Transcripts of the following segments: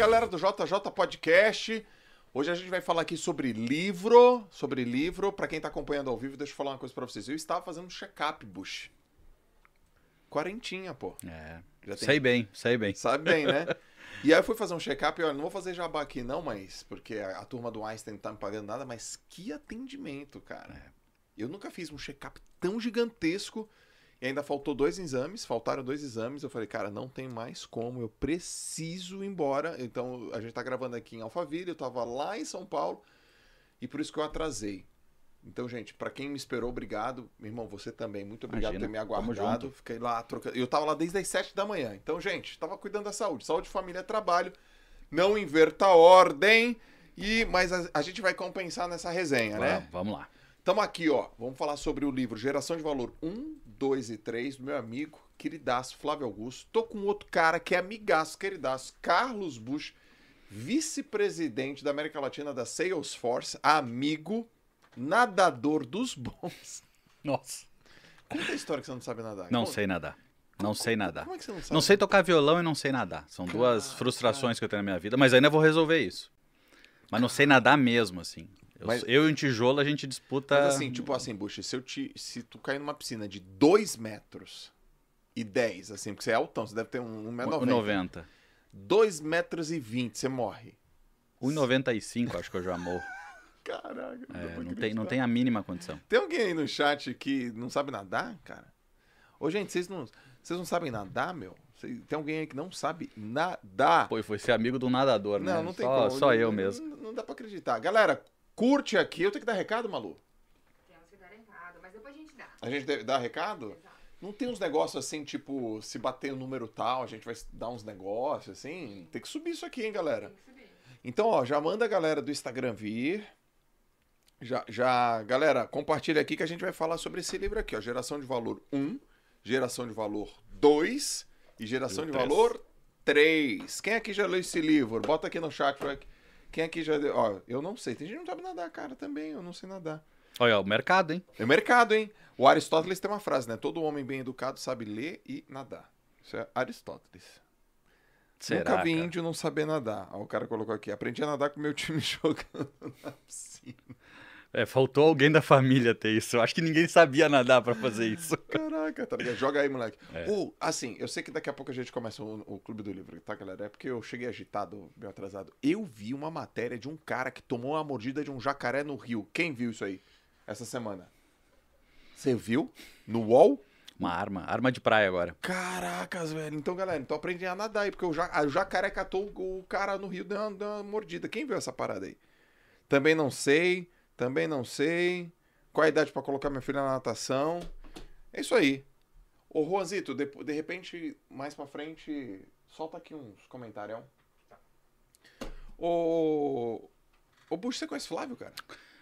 galera do JJ Podcast. Hoje a gente vai falar aqui sobre livro, sobre livro. Para quem tá acompanhando ao vivo, deixa eu falar uma coisa para vocês. Eu estava fazendo um check-up, Bush. Quarentinha, pô. É. Já tem- Sei bem, sei bem. Sabe bem, né? E aí eu fui fazer um check-up, e olha, não vou fazer jabá aqui não, mas porque a, a turma do Einstein não tá me pagando nada, mas que atendimento, cara. É. Eu nunca fiz um check-up tão gigantesco e ainda faltou dois exames, faltaram dois exames. Eu falei, cara, não tem mais como, eu preciso ir embora. Então a gente tá gravando aqui em Alphaville, eu tava lá em São Paulo e por isso que eu atrasei. Então, gente, pra quem me esperou, obrigado. Meu irmão, você também. Muito obrigado Imagina, por ter me aguardado. junto. Fiquei lá trocando. Eu tava lá desde as 7 da manhã. Então, gente, tava cuidando da saúde. Saúde, família, trabalho. Não inverta a ordem. E, mas a, a gente vai compensar nessa resenha, né? Vamos lá. Estamos aqui, ó. Vamos falar sobre o livro Geração de Valor 1, 2 e 3, do meu amigo, queridaço, Flávio Augusto. Tô com outro cara que é amigaço, queridaço, Carlos Bush, vice-presidente da América Latina da Salesforce, amigo, nadador dos bons. Nossa. Conta a história que você não sabe nadar. Não Conta. sei nadar. Não sei nadar. Como é que você não sabe? Não sei tocar violão e não sei nadar. São duas Cara, frustrações que eu tenho na minha vida, mas ainda vou resolver isso. Mas não sei nadar mesmo, assim. Eu, Mas- eu e um tijolo a gente disputa. Mas assim, tipo assim, Bush, se, eu te, se tu cair numa piscina de 2 metros e 10, assim, porque você é altão, você deve ter um 1,90m. 1,90. 2 metros e 20, você morre. 1,95 acho que eu já morro. Caraca, não, É, dá pra não, tem, não tem a mínima condição. Tem alguém aí no chat que não sabe nadar, cara? Ô, gente, vocês não, vocês não sabem nadar, meu? Tem alguém aí que não sabe nadar? Pô, e foi ser amigo um nadador, né? não, não tem só, como. Só Não- eu não- mesmo. Não, não dá pra acreditar. Galera, curte aqui. Eu tenho que dar recado, Malu? Temos que dar recado, mas depois a gente dá. A gente deve dar recado? Exato. Não tem uns negócios assim, tipo, se bater o número tal, a gente vai dar uns negócios assim? Tem que subir isso aqui, hein, galera? Tem que subir. Então, ó, já manda a galera do Instagram vir. Já, já, galera, compartilha aqui que a gente vai falar sobre esse livro aqui, ó. Geração de Valor 1, Geração de Valor 2 e Geração E de. Valor 3. Quem aqui já leu esse livro? Bota aqui no chat. Quem aqui já leu? Ó, eu não sei. Tem gente que não sabe nadar, cara, também. Eu não sei nadar. Olha, o mercado, hein? É mercado, hein? O Aristóteles tem uma frase, né? Todo homem bem educado sabe ler e nadar. Isso é Aristóteles. Será, Nunca vi cara? índio não saber nadar. Ó, o cara colocou aqui. Aprendi a nadar com meu time jogando na piscina. É, faltou alguém da família ter isso. Eu acho que ninguém sabia nadar pra fazer isso. Caraca, tá ligado? Joga aí, moleque. É. Assim, eu sei que daqui a pouco a gente começa o, o Clube do Livro, tá, galera? É porque eu cheguei agitado, meio atrasado. Eu vi uma matéria de um cara que tomou uma mordida de um jacaré no rio. Quem viu isso aí? Essa semana. Você viu? No UOL? Uma arma, arma de praia agora. Caracas, velho. Então, galera, então aprendi a nadar aí, porque o, ja- o jacaré catou o cara no rio, deu uma mordida. Quem viu essa parada aí? Também não sei, também não sei. Qual a idade pra colocar minha filha na natação? É isso aí. Ô, Juanzito, de, de repente, mais pra frente, solta aqui uns comentários. Ô. Ô, Bush, você conhece Flávio, cara?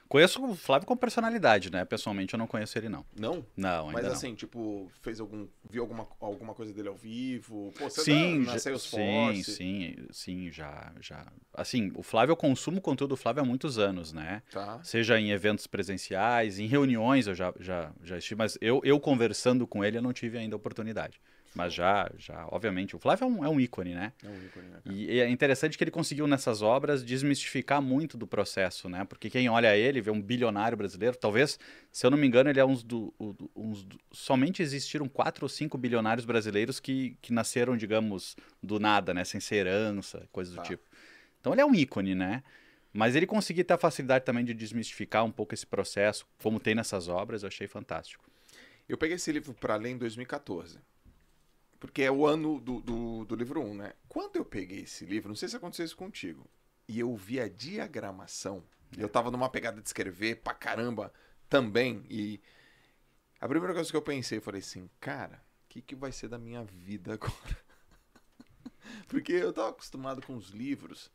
Conheço o Flávio com personalidade, né? Pessoalmente eu não conheço ele, não. Não? Não, ainda Mas não. assim, tipo, fez algum. Viu alguma, alguma coisa dele ao vivo? Pô, você sim, tá na já- sim, sim, sim, já, já. Assim, o Flávio, eu consumo conteúdo do Flávio há muitos anos, né? Tá. Seja em eventos presenciais, em reuniões eu já, já, já estive, mas eu, eu conversando com ele eu não tive ainda oportunidade. Mas já, já, obviamente, o Flávio é um, é um ícone, né? É um ícone, né, cara? E é interessante que ele conseguiu nessas obras desmistificar muito do processo, né? Porque quem olha ele vê um bilionário brasileiro, talvez, se eu não me engano, ele é uns do, o- do- uns do- somente existiram quatro ou cinco bilionários brasileiros que, que nasceram, digamos, do nada, né? Sem ser herança, coisas do Tá. tipo. Então ele é um ícone, né? Mas ele conseguir ter a facilidade também de desmistificar um pouco esse processo, como tem nessas obras, eu achei fantástico. Eu peguei esse livro pra ler em 2014. Porque é o ano do, do, do livro 1, né? Quando eu peguei esse livro, não sei se aconteceu isso contigo, e eu vi a diagramação, e eu tava numa pegada de escrever pra caramba também, e a primeira coisa que eu pensei, eu falei assim, cara, o que, que vai ser da minha vida agora? Porque eu tava acostumado com os livros.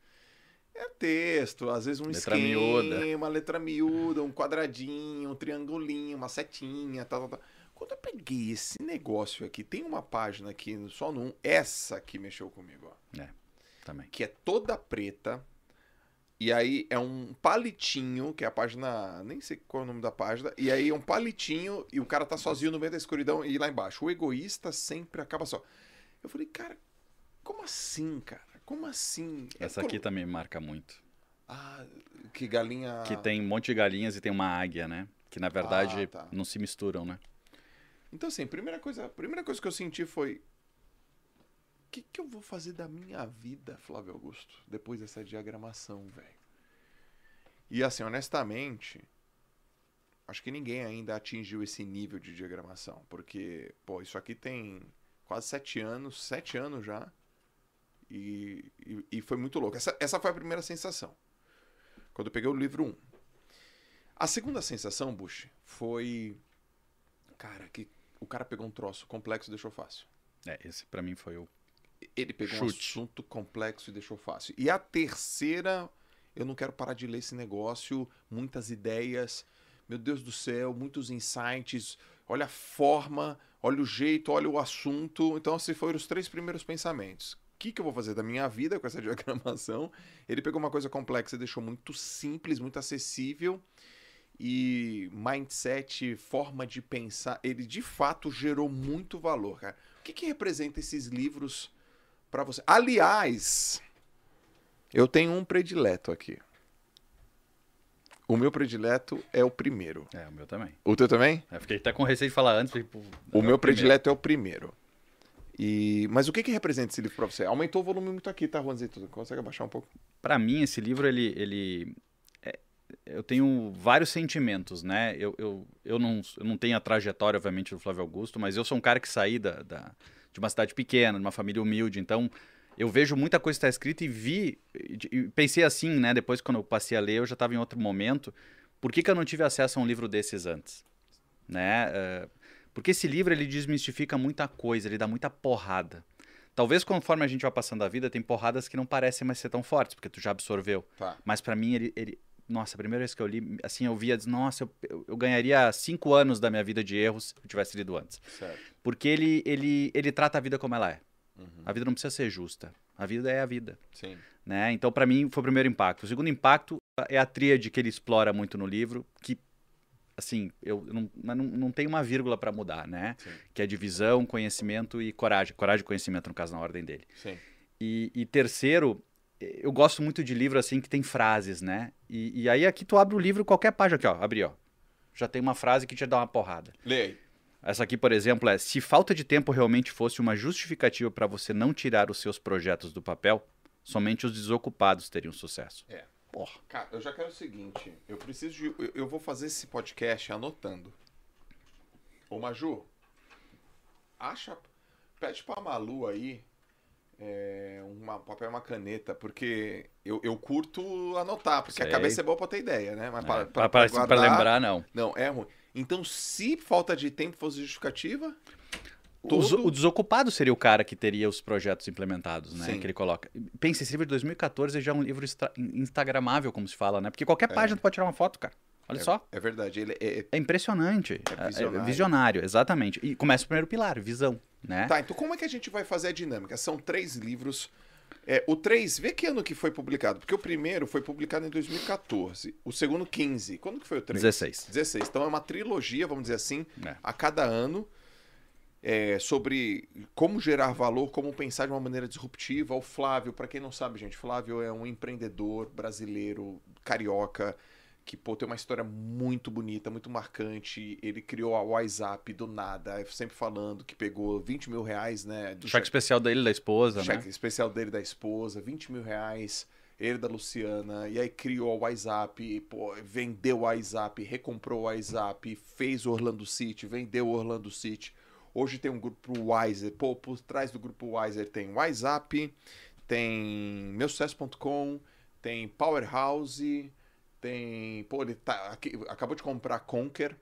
É texto, às vezes um Letra esquema, miúda. uma letra miúda, um quadradinho, um triangulinho, uma setinha, tal, tal, tal. Quando eu peguei esse negócio aqui, tem uma página aqui, só 1, essa que mexeu comigo, ó. Também. Que é toda preta. E aí é um palitinho, que é a página. Nem sei qual é o nome da página. E aí é um palitinho e o cara tá sozinho no meio da escuridão e lá embaixo. O egoísta sempre acaba só. Eu falei, cara, como assim, cara? Como assim? É Essa colo- aqui também marca muito. Ah, que galinha. Que tem um monte de galinhas e tem uma águia, né? Que na verdade Ah, tá. não se misturam, né? Então, assim, primeira coisa, primeira coisa que eu senti foi. O que, que eu vou fazer da minha vida, Flávio Augusto, depois dessa diagramação, velho? E, assim, honestamente, acho que ninguém ainda atingiu esse nível de diagramação. Porque, pô, isso aqui tem quase sete anos, sete anos já. E, e, e foi muito louco. Essa, essa foi a primeira sensação. Quando eu peguei o livro 1. A segunda sensação, Bush, foi. Cara, que o cara pegou um troço complexo e deixou fácil. É, esse pra mim foi o. Ele pegou um Chute. assunto complexo e deixou fácil. E a terceira, eu não quero parar de ler esse negócio, muitas ideias, meu Deus do céu, muitos insights, olha a forma, olha o jeito, olha o assunto. Então, esses foram os três primeiros pensamentos. O que, que eu vou fazer da minha vida com essa diagramação? Ele pegou uma coisa complexa e deixou muito simples, muito acessível. E mindset, forma de pensar, ele de fato gerou muito valor, cara. O que, que representa esses livros para você? Aliás, eu tenho um predileto aqui. O meu predileto é o primeiro. É, o meu também. O teu também? Eu fiquei até com receio de falar antes. Tipo, O é meu primeiro. predileto é o primeiro. E... Mas o que, que representa esse livro pra você? Aumentou o volume muito aqui, tá, Juanzito? Consegue abaixar um pouco? Pra mim, esse livro, ele. ele é- eu tenho vários sentimentos, né? Eu, eu, eu, não, eu não tenho a trajetória, obviamente, do Flávio Augusto, mas eu sou um cara que saí da, da- de uma cidade pequena, de uma família humilde, então eu vejo muita coisa que está escrita e vi. E, pensei assim, né? Depois, quando eu passei a ler, eu já estava em outro momento. Por que, que eu não tive acesso a um livro desses antes? Né? Eh, porque esse livro ele desmistifica muita coisa, ele dá muita porrada. Talvez conforme a gente vai passando a vida, tem porradas que não parecem mais ser tão fortes, porque tu já absorveu. Tá. Mas pra mim, ele, ele- Nossa, a primeira vez que eu li, assim, eu via, nossa, eu, eu, ganharia cinco anos da minha vida de erros se eu tivesse lido antes. Certo. Porque ele, ele, ele trata a vida como ela é. Uhum. A vida não precisa ser justa. A vida é a vida. Sim. Né? Então, pra mim, foi o primeiro impacto. O segundo impacto é a tríade que ele explora muito no livro, que, assim, eu não, não, não tem uma vírgula pra mudar, né? Sim. Que é divisão, conhecimento e coragem. Coragem e conhecimento, no caso, na ordem dele. Sim. E, e terceiro, eu gosto muito de livro assim que tem frases, né? E, e aí aqui tu abre o livro, qualquer página aqui, ó, abri, ó. Já tem uma frase que te dá uma porrada. Aí. Essa aqui, por exemplo, é: se falta de tempo realmente fosse uma justificativa para você não tirar os seus projetos do papel, somente os desocupados teriam sucesso. É. Porra. Cara, eu já quero o seguinte. Eu preciso de. Eu, eu vou fazer esse podcast anotando. Ô, Maju, acha. Pede pra Malu aí. É, uma papel e uma caneta, porque eu, eu curto anotar, porque a Sei. cabeça é boa pra ter ideia, né? Mas É, pra, pra, pra, pra- pra guardar- lembrar, não. Não, é ruim. Então, se falta de tempo fosse justificativa. Todo- O desocupado seria o cara que teria os projetos implementados, né? Sim. Que ele coloca. Pensa, esse livro de 2014 já é um livro instagramável, como se fala, né? Porque qualquer É. página tu pode tirar uma foto, cara. Olha é, só. É verdade. Ele é, É impressionante. É visionário. visionário, exatamente. E começa o primeiro pilar, visão, né? Tá, então como é que a gente vai fazer a dinâmica? São três livros. É, o 3, vê que ano que foi publicado, porque o primeiro foi publicado em 2014, o segundo 15. Quando que foi o 3? 16. 16. Então é uma trilogia, vamos dizer assim, É. a cada ano, é, sobre como gerar valor, como pensar de uma maneira disruptiva. O Flávio, para quem não sabe, gente, Flávio é um empreendedor brasileiro, carioca, que pô, tem uma história muito bonita, muito marcante. Ele criou a WhatsApp do nada, sempre falando que pegou 20 mil reais, né? Do O cheque especial dele da esposa, cheque né? especial dele da esposa, 20 mil reais, ele da Luciana, e aí criou o WhatsApp, pô, vendeu o WhatsApp, recomprou o WhatsApp, fez o Orlando City, vendeu o Orlando City. Hoje tem um grupo Wiser, pô, por trás do grupo Wiser tem WhatsApp, tem meusucesso.com, tem Powerhouse, tem, pô, ele tá, aqui- acabou de comprar Conquer,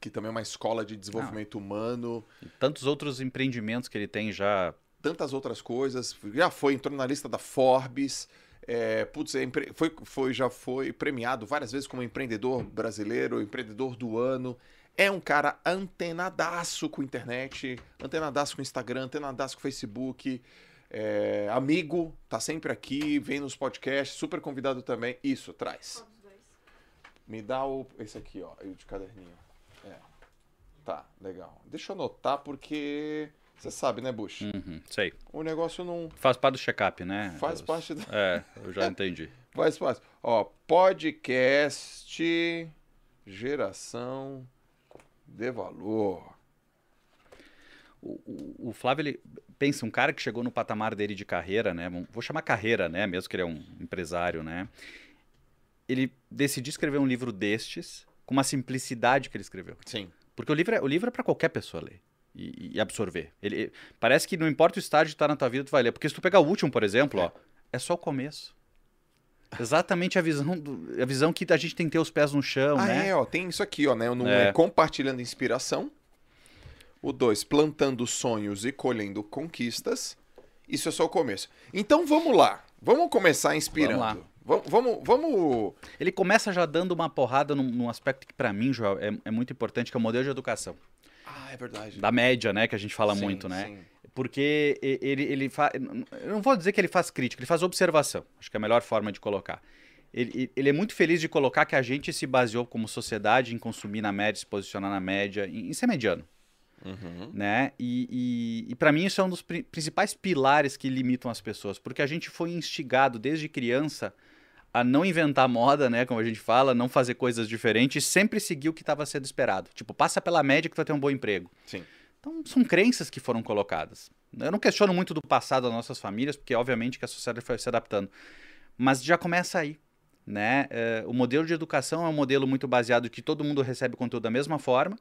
que também é uma escola de desenvolvimento humano E tantos outros empreendimentos que ele tem já. tantas outras coisas. Já foi, entrou na lista da Forbes. É, putz, é empre- foi, foi, já foi premiado várias vezes como empreendedor brasileiro, empreendedor do ano. É um cara antenadaço com internet, antenadaço com Instagram, antenadaço com Facebook. É, amigo, tá sempre aqui, vem nos podcasts, super convidado também. Isso, traz. Me dá o, esse aqui, ó, aí o de caderninho. É. Tá, legal. Deixa eu anotar porque Você sabe, né, Bush? Uhum, sei. O negócio não Faz parte do check-up, né? faz Eu- parte da. É, eu já entendi. Faz parte. Ó, podcast geração de valor. O, o- o Flávio, ele pensa, um cara que chegou no patamar dele de carreira, né? Vou chamar carreira, né? Mesmo que ele é um empresário, né? Ele decidiu escrever um livro destes com uma simplicidade que ele escreveu. Sim. Porque o livro é, o livro é para qualquer pessoa ler e, e absorver. Ele, parece que não importa o estágio que tá na tua vida, tu vai ler. Porque se tu pegar o último, por exemplo, ó, é só o começo. Exatamente a visão, do- a visão que a gente tem que ter os pés no chão, ah, né? é, ó, tem isso aqui, ó, né? No É. é compartilhando inspiração. O dois, plantando sonhos e colhendo conquistas. Isso é só o começo. Então vamos lá. Vamos começar inspirando. Vamos lá. Vamos, vamos, vamos- Ele começa já dando uma porrada num, num aspecto que, para mim, Joel, é, é muito importante, que é o modelo de educação. Ah, é verdade. Da média, né? Que a gente fala Sim, muito, né? sim. Porque ele, ele faz. Eu não vou dizer que ele faz crítica, ele faz observação. Acho que é a melhor forma de colocar. Ele, ele é muito feliz de colocar que a gente se baseou como sociedade em consumir na média, se posicionar na média, em, em ser mediano. Uhum. Né? E, e, e para mim isso é um dos pri- principais pilares que limitam as pessoas, porque a gente foi instigado desde criança a não inventar moda, né, como a gente fala, não fazer coisas diferentes, sempre seguir o que estava sendo esperado. Tipo, passa pela média que tu vai ter um bom emprego. Sim. Então, são crenças que foram colocadas. Eu não questiono muito do passado das nossas famílias, porque obviamente que a sociedade foi se adaptando. Mas já começa aí. Né? É, o modelo de educação é um modelo muito baseado que todo mundo recebe conteúdo da mesma forma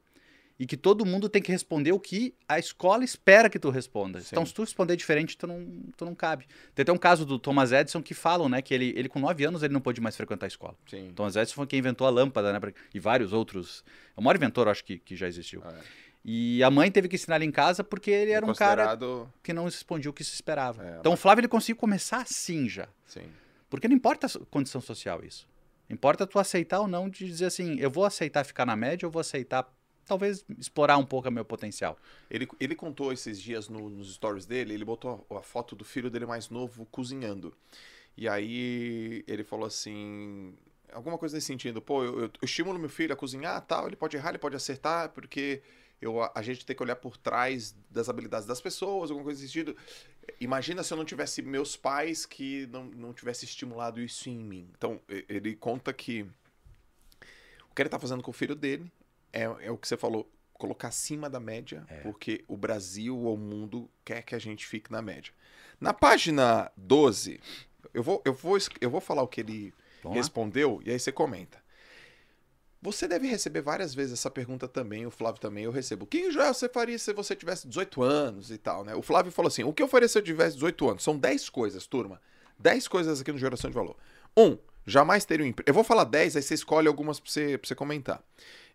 e que todo mundo tem que responder o que a escola espera que tu responda. Sim. Então, se tu responder diferente, tu não, tu não cabe. Tem até um caso do Thomas Edison que falam né, que ele, ele com 9 anos ele não pôde mais frequentar a escola. Sim. Thomas Edison foi quem inventou a lâmpada, né? pra- E vários outros. É o maior inventor, acho, que, que já existiu. É. E a mãe teve que ensinar ele em casa porque ele era um cara Considerado- que não respondia o que se esperava. É, então o Flávio ele conseguiu começar assim já. Sim. Porque não importa a condição social isso. Importa tu aceitar ou não de dizer assim, eu vou aceitar ficar na média, eu vou aceitar talvez explorar um pouco o meu potencial. Ele, ele contou esses dias no- nos stories dele, ele botou a, a foto do filho dele mais novo cozinhando. E aí ele falou assim, alguma coisa nesse sentido, pô, eu, eu- estimulo meu filho a cozinhar, tal, ele pode errar, ele pode acertar, porque eu, a, gente tem que olhar por trás das habilidades das pessoas, alguma coisa nesse sentido. Imagina se eu não tivesse meus pais que não, não tivesse estimulado isso em mim. Então, ele conta que o que ele tá fazendo com o filho dele é, é o que você falou, colocar acima da média, porque o Brasil ou o mundo quer que a gente fique na média. Na página 12, eu vou, eu vou, eu vou falar o que ele Vamos lá? respondeu e aí você comenta. Você deve receber várias vezes essa pergunta também, o Flávio também, eu recebo. O que já você faria se você tivesse 18 anos e tal, né? O Flávio falou assim: o que eu faria se eu tivesse 18 anos? São 10 coisas, turma. 10 coisas aqui no Geração de Valor. Um, jamais teria um emprego. Eu vou falar 10, aí você escolhe algumas pra você, pra você comentar.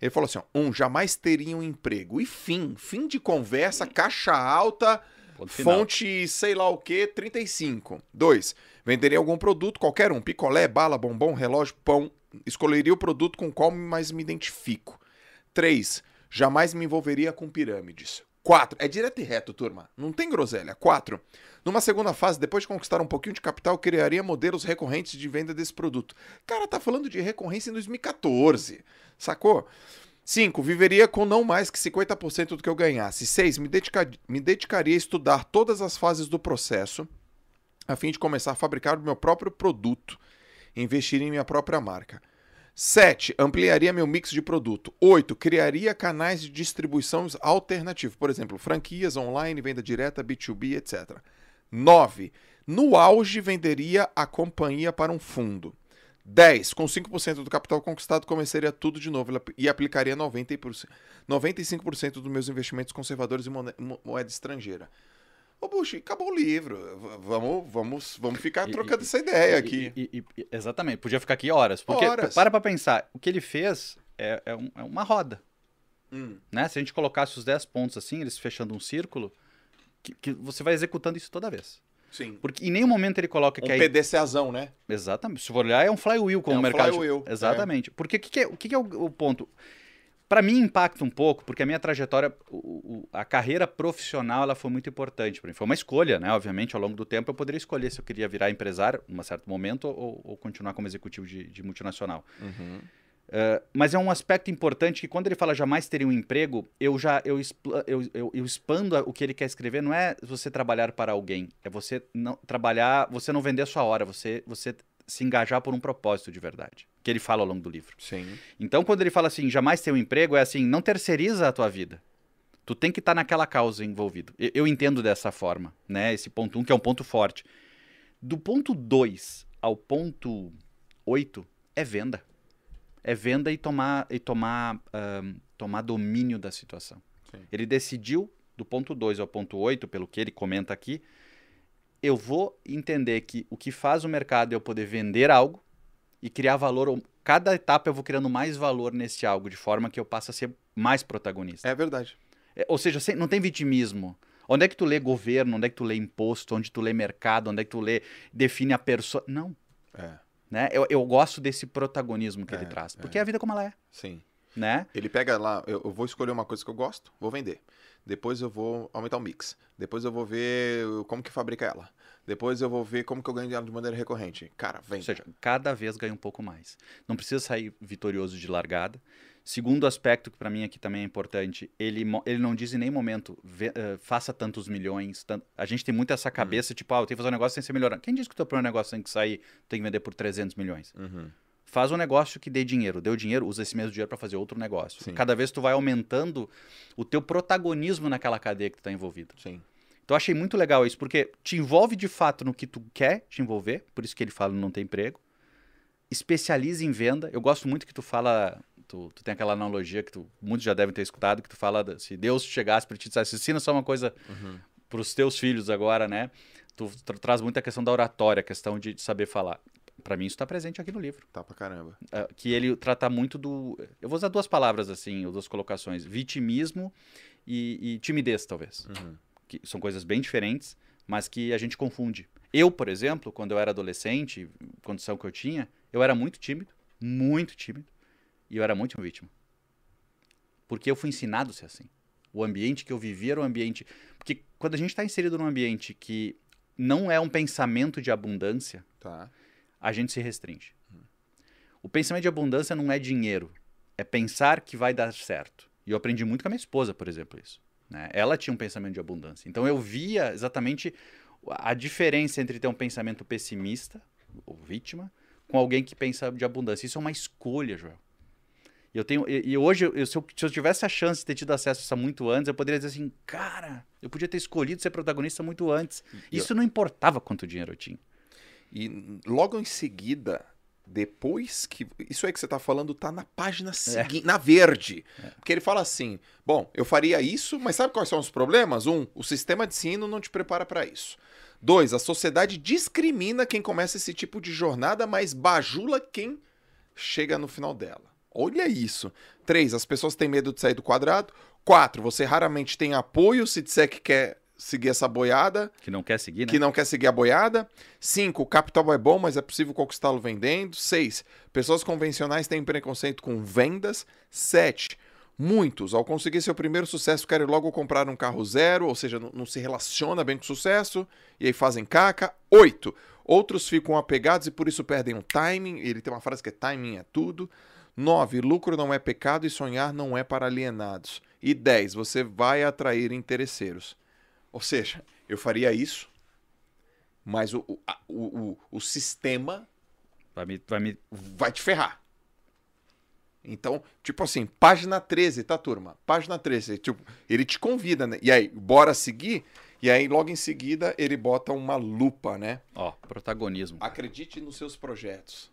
Ele falou assim: ó, um, jamais teria um emprego. E fim, fim de conversa, caixa alta, Ponto final. fonte sei lá o que, 35. Dois, venderia algum produto, qualquer um, picolé, bala, bombom, relógio, pão. Escolheria o produto com o qual mais me identifico. Três, jamais me envolveria com pirâmides. Quatro, é direto e reto, turma. Não tem groselha. Quatro, numa segunda fase, depois de conquistar um pouquinho de capital, criaria modelos recorrentes de venda desse produto. Cara, tá falando de recorrência em 2014, sacou? 5. Viveria com não mais que 50% do que eu ganhasse. 6. Me, dedica- me dedicaria a estudar todas as fases do processo a fim de começar a fabricar o meu próprio produto e investir em minha própria marca. 7. Ampliaria meu mix de produto. 8. Criaria canais de distribuição alternativos, por exemplo, franquias online, venda direta, B2B, etc. 9. No auge, venderia a companhia para um fundo. 10. Com 5% do capital conquistado, começaria tudo de novo e aplicaria 90%, 95% dos meus investimentos conservadores em moeda estrangeira. Ô, Bush, acabou o livro. Vamos, vamos, vamos ficar trocando e- essa ideia aqui. E- e- e- exatamente, podia ficar aqui horas. Porque, Horas. para pra pensar, o que ele fez é, é um- é uma roda. Hum. Né? Se a gente colocasse os 10 pontos assim, eles fechando um círculo, que, que você vai executando isso toda vez. Sim. Porque em nenhum momento ele coloca Um que aí. PDCazão, né? Exatamente. Se for olhar, é um flywheel como É um o mercado. flywheel, Exatamente. Porque o que, que é, o que que é o, o ponto? Para mim impacta um pouco, porque a minha trajetória, o- o- a carreira profissional, ela foi muito importante para mim. Foi uma escolha, né? Obviamente, ao longo do tempo eu poderia escolher se eu queria virar empresário, em um certo momento, ou, ou continuar como executivo de, de multinacional. Uhum. Uh, mas é um aspecto importante que quando ele fala jamais teria um emprego, eu já eu, eu, eu, eu expando o que ele quer escrever. Não é você trabalhar para alguém, é você não trabalhar, você não vender a sua hora, você você se engajar por um propósito de verdade. Que ele fala ao longo do livro. Sim. Então, quando ele fala assim, jamais ter um emprego, é assim, não terceiriza a tua vida. Tu tem que estar naquela causa envolvido. Eu, eu entendo dessa forma, né? Esse ponto 1, um, que é um ponto forte. Do ponto 2 ao ponto 8 é venda. É venda e tomar, e tomar, ahn, tomar domínio da situação. Sim. Ele decidiu, do ponto 2 ao ponto 8, pelo que ele comenta aqui, eu vou entender que o que faz o mercado é eu poder vender algo e criar valor. Cada etapa eu vou criando mais valor nesse algo, de forma que eu passo a ser mais protagonista. É verdade. É, ou seja, não tem vitimismo. Onde é que tu lê governo, onde é que tu lê imposto, onde tu lê mercado, onde é que tu lê, define a pessoa. Não. É. Né? Eu, eu gosto desse protagonismo que É, ele traz. é. Porque é a vida como ela é. Sim. Né? Ele pega lá, eu, eu vou escolher uma coisa que eu gosto, vou vender. Depois eu vou aumentar o mix. Depois eu vou ver como que fabrica ela. Depois eu vou ver como que eu ganho ela de maneira recorrente. Cara, Ou vende. seja, cada vez ganha um pouco mais. Não precisa sair vitorioso de largada. Segundo aspecto que para mim aqui também é importante, ele, ele não diz em nenhum momento "Ve- eh, faça tantos milhões. tan-". A gente tem muito essa cabeça, tipo, ah, eu tenho que fazer um negócio sem ser melhorando. Quem disse que o teu primeiro negócio tem que sair, tem que vender por 300 milhões? Uhum. Faz um negócio que dê dinheiro. Deu dinheiro, usa esse mesmo dinheiro para fazer outro negócio. Sim. Cada vez tu vai aumentando o teu protagonismo naquela cadeia que tu tá envolvido. Sim. Então eu achei muito legal isso, porque te envolve de fato no que tu quer te envolver, por isso que ele fala não tem emprego. Especializa em venda. Eu gosto muito que tu fala, tu, tu tem aquela analogia que tu, muitos já devem ter escutado, que tu fala, se Deus chegasse para ti e dissesse, ensina só uma coisa Uhum. para os teus filhos agora, né? Tu tra- traz muito a questão da oratória, a questão de, de saber falar. Para mim isso está presente aqui no livro. Tá pra caramba. Ah, que ele trata muito do. Eu vou usar duas palavras assim, ou duas colocações: vitimismo e, e timidez, talvez. Uhum. Que são coisas bem diferentes, mas que a gente confunde. Eu, por exemplo, quando eu era adolescente, condição que eu tinha, eu era muito tímido, muito tímido, e eu era muito uma vítima. Porque eu fui ensinado a ser assim. O ambiente que eu vivia era um ambiente. Porque quando a gente está inserido num ambiente que não é um pensamento de abundância, Tá. a gente se restringe. O pensamento de abundância não é dinheiro, é pensar que vai dar certo. E eu aprendi muito com a minha esposa, por exemplo, isso. né? Ela tinha um pensamento de abundância. Então eu via exatamente a diferença entre ter um pensamento pessimista, ou vítima, com alguém que pensa de abundância. Isso é uma escolha, Joel. E eu tenho e, e hoje eu- se, eu, se eu tivesse a chance de ter tido acesso a isso muito antes, eu poderia dizer assim, cara, eu podia ter escolhido ser protagonista muito antes. E eu- Isso não importava quanto dinheiro eu tinha. E logo em seguida, depois que. Isso aí que você tá falando tá na página seguinte, na verde. Porque ele fala assim: bom, eu faria isso, mas sabe quais são os problemas? Um, o sistema de ensino não te prepara para isso. Dois, a sociedade discrimina quem começa esse tipo de jornada, mas bajula quem chega no final dela. Olha isso. Três, as pessoas têm medo de sair do quadrado. Quatro, você raramente tem apoio se disser que quer seguir essa boiada Que não quer seguir, né? que não quer seguir a boiada. 5. O capital é bom, mas é possível conquistá-lo vendendo. 6. Pessoas convencionais têm preconceito com vendas. 7. Muitos, ao conseguir seu primeiro sucesso, querem logo comprar um carro zero, ou seja, não, não se relaciona bem com o sucesso, e aí fazem caca. 8. Outros ficam apegados e por isso perdem o timing. Ele tem uma frase que é timing é tudo. 9. Lucro não é pecado e sonhar não é para alienados. E 10. Você vai atrair interesseiros. Ou seja, eu faria isso, mas o, o, o, o sistema Vai me, vai me vai te ferrar. Então, tipo assim, página 13, tá, turma? Página 13. Tipo, ele te convida, né? E aí, bora seguir? E aí, logo em seguida, ele bota uma lupa, né? Ó, protagonismo. Acredite nos seus projetos.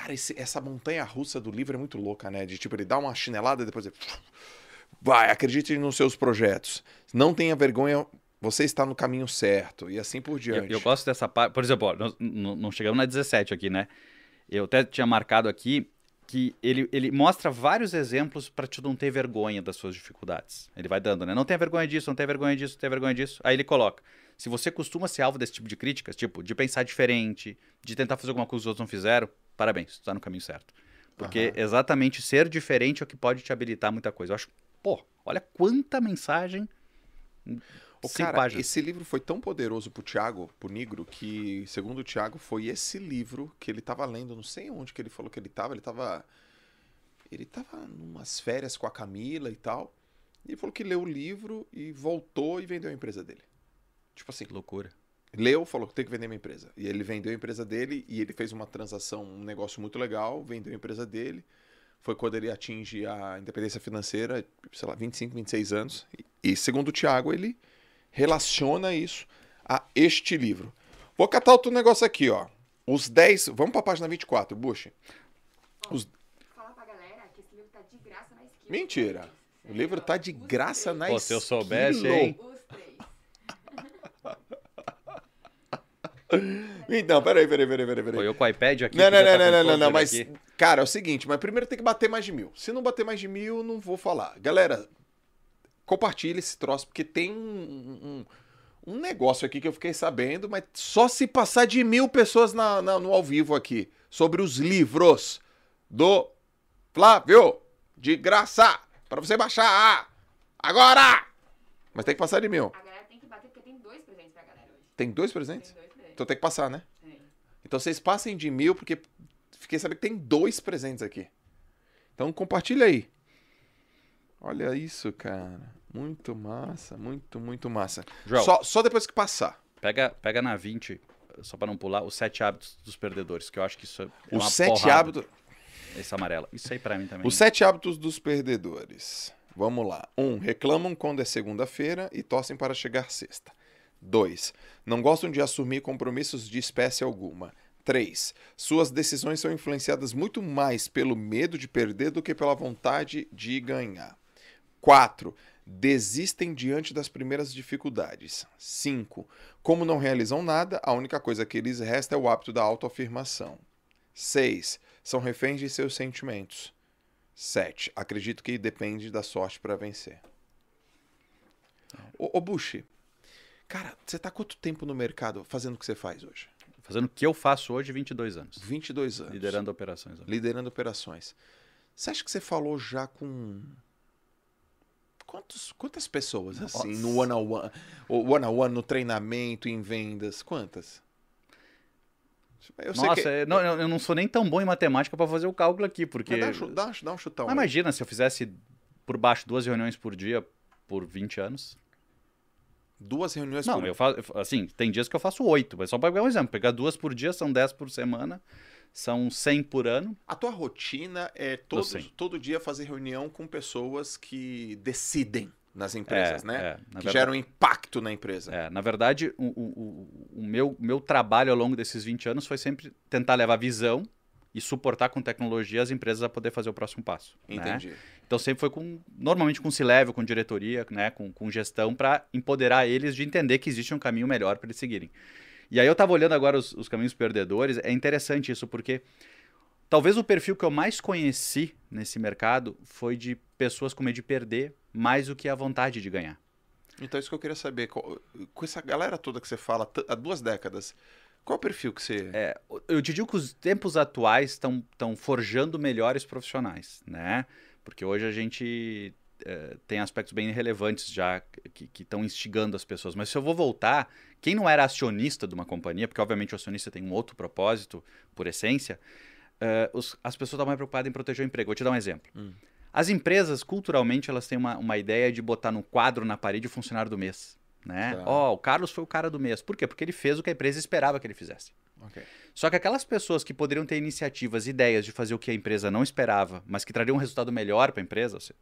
Cara, esse- essa montanha russa do livro é muito louca, né? De tipo, ele dá uma chinelada e depois ele. Vai, acredite nos seus projetos. Não tenha vergonha, você está no caminho certo. E assim por Eu, diante. eu gosto dessa parte. Por exemplo, ó, não chegamos na 17 aqui, né? Eu até tinha marcado aqui que ele, ele mostra vários exemplos para tu não ter vergonha das suas dificuldades. Ele vai dando, né? Não tenha vergonha disso, não tenha vergonha disso, não tenha vergonha disso. Aí ele coloca. Se você costuma ser alvo desse tipo de críticas, tipo, de pensar diferente, de tentar fazer alguma coisa que os outros não fizeram, parabéns, tu tá no caminho certo. Porque exatamente ser diferente é o que pode te habilitar muita coisa. Eu acho, pô, olha quanta mensagem. em O cara, páginas. esse livro foi tão poderoso pro Thiago, pro Negro, que, segundo o Thiago, foi esse livro que ele tava lendo, não sei onde que ele falou que ele tava, ele tava ele tava numas férias com a Camila e tal. E ele falou que leu o livro e voltou e vendeu a empresa dele. Tipo assim, Que loucura. Leu, falou que tem que vender minha empresa. E ele vendeu a empresa dele e ele fez uma transação, um negócio muito legal, vendeu a empresa dele. Foi quando ele atinge a independência financeira, sei lá, 25, 26 anos. E, e segundo o Tiago, ele relaciona isso a este livro. Vou catar outro negócio aqui, ó. Os 10. Vamos pra página 24, Bush. Fala pra galera que esse livro tá de graça na esquina. Mentira. O livro tá de Os graça na Pô, se eu soubesse, hein? Os três. Então, peraí, peraí, peraí, peraí. peraí. Foi eu com o iPad aqui. Não, não, não, tá não, não, não, não, mas, aqui. cara, é o seguinte, mas primeiro tem que bater mais de mil. Se não bater mais de mil, não vou falar. Galera, compartilha esse troço, porque tem um, um, um negócio aqui que eu fiquei sabendo, mas só se passar de mil pessoas na, na- no ao vivo aqui, sobre os livros do Flávio, de graça, para você baixar agora! Mas tem que passar de mil. A galera tem que bater porque tem dois presentes pra galera hoje. Tem dois presentes? Tem dois presentes. Então tem que passar, né? Tem. Então vocês passem de mil, porque fiquei sabendo que tem dois presentes aqui. Então compartilha aí. Olha isso, cara. Muito massa, muito, muito massa. João, Só, só depois que passar. pega, pega na 20, só pra não pular, os sete hábitos dos perdedores, que eu acho que isso é Os sete hábitos. Esse amarelo. Isso aí pra mim também. Os sete hábitos dos perdedores. Vamos lá. Um, reclamam quando é segunda-feira e torcem para chegar sexta. Dois, não gostam de assumir compromissos de espécie alguma. Três, suas decisões são influenciadas muito mais pelo medo de perder do que pela vontade de ganhar. Quatro, desistem diante das primeiras dificuldades. Cinco, como não realizam nada, a única coisa que lhes resta é o hábito da autoafirmação. 6. São reféns de seus sentimentos. 7. Acredito que depende da sorte para vencer. Ô, ô Bushi, cara, você tá quanto tempo no mercado fazendo o que você faz hoje? Fazendo o que eu faço hoje, 22 anos. 22 anos. Liderando operações. Liderando operações. Você acha que você falou já com. Quantos, quantas pessoas assim Nossa. no one-on-one, o one-on-one, no treinamento, em vendas? Quantas? Eu Nossa, que- é- não, eu não sou nem tão bom em matemática pra fazer o cálculo aqui, porque... Mas dá, um dá, dá um chutão. Mas aí. imagina se eu fizesse por baixo duas reuniões por dia por 20 anos. Duas reuniões Não, por eu faço, assim, tem dias que eu faço oito, mas só para pegar um exemplo, pegar duas por dia são 10 por semana, são 100 por ano. A tua rotina é todo, todo dia fazer reunião com pessoas que decidem nas empresas, É, né? é, que verdade- geram impacto na empresa. É, na verdade, o, o- o- o meu, meu trabalho ao longo desses 20 anos foi sempre tentar levar visão e suportar com tecnologia as empresas a poder fazer o próximo passo. né? Entendi. Então sempre foi com, normalmente com C-level, com diretoria, né, com, com gestão, para empoderar eles de entender que existe um caminho melhor para eles seguirem. E aí eu estava olhando agora os, os caminhos perdedores, é interessante isso, porque talvez o perfil que eu mais conheci nesse mercado foi de pessoas com medo de perder mais do que a vontade de ganhar. Então isso que eu queria saber. com essa galera toda que você fala há duas décadas, qual é o perfil que você. É, eu te digo que os tempos atuais estão forjando melhores profissionais, né? Porque hoje a gente eh, tem aspectos bem relevantes já que estão instigando as pessoas. Mas se eu vou voltar, quem não era acionista de uma companhia, porque obviamente o acionista tem um outro propósito, por essência, eh, os- as pessoas estão mais preocupadas em proteger o emprego. Vou te dar um exemplo. Hum. As empresas, culturalmente, elas têm uma, uma ideia de botar no quadro na parede o funcionário do mês. Né? Tá. Ó, o Carlos foi o cara do mês. Por quê? Porque ele fez o que a empresa esperava que ele fizesse. Ok. Só que aquelas pessoas que poderiam ter iniciativas, ideias de fazer o que a empresa não esperava, mas que trariam um resultado melhor para a empresa, seja,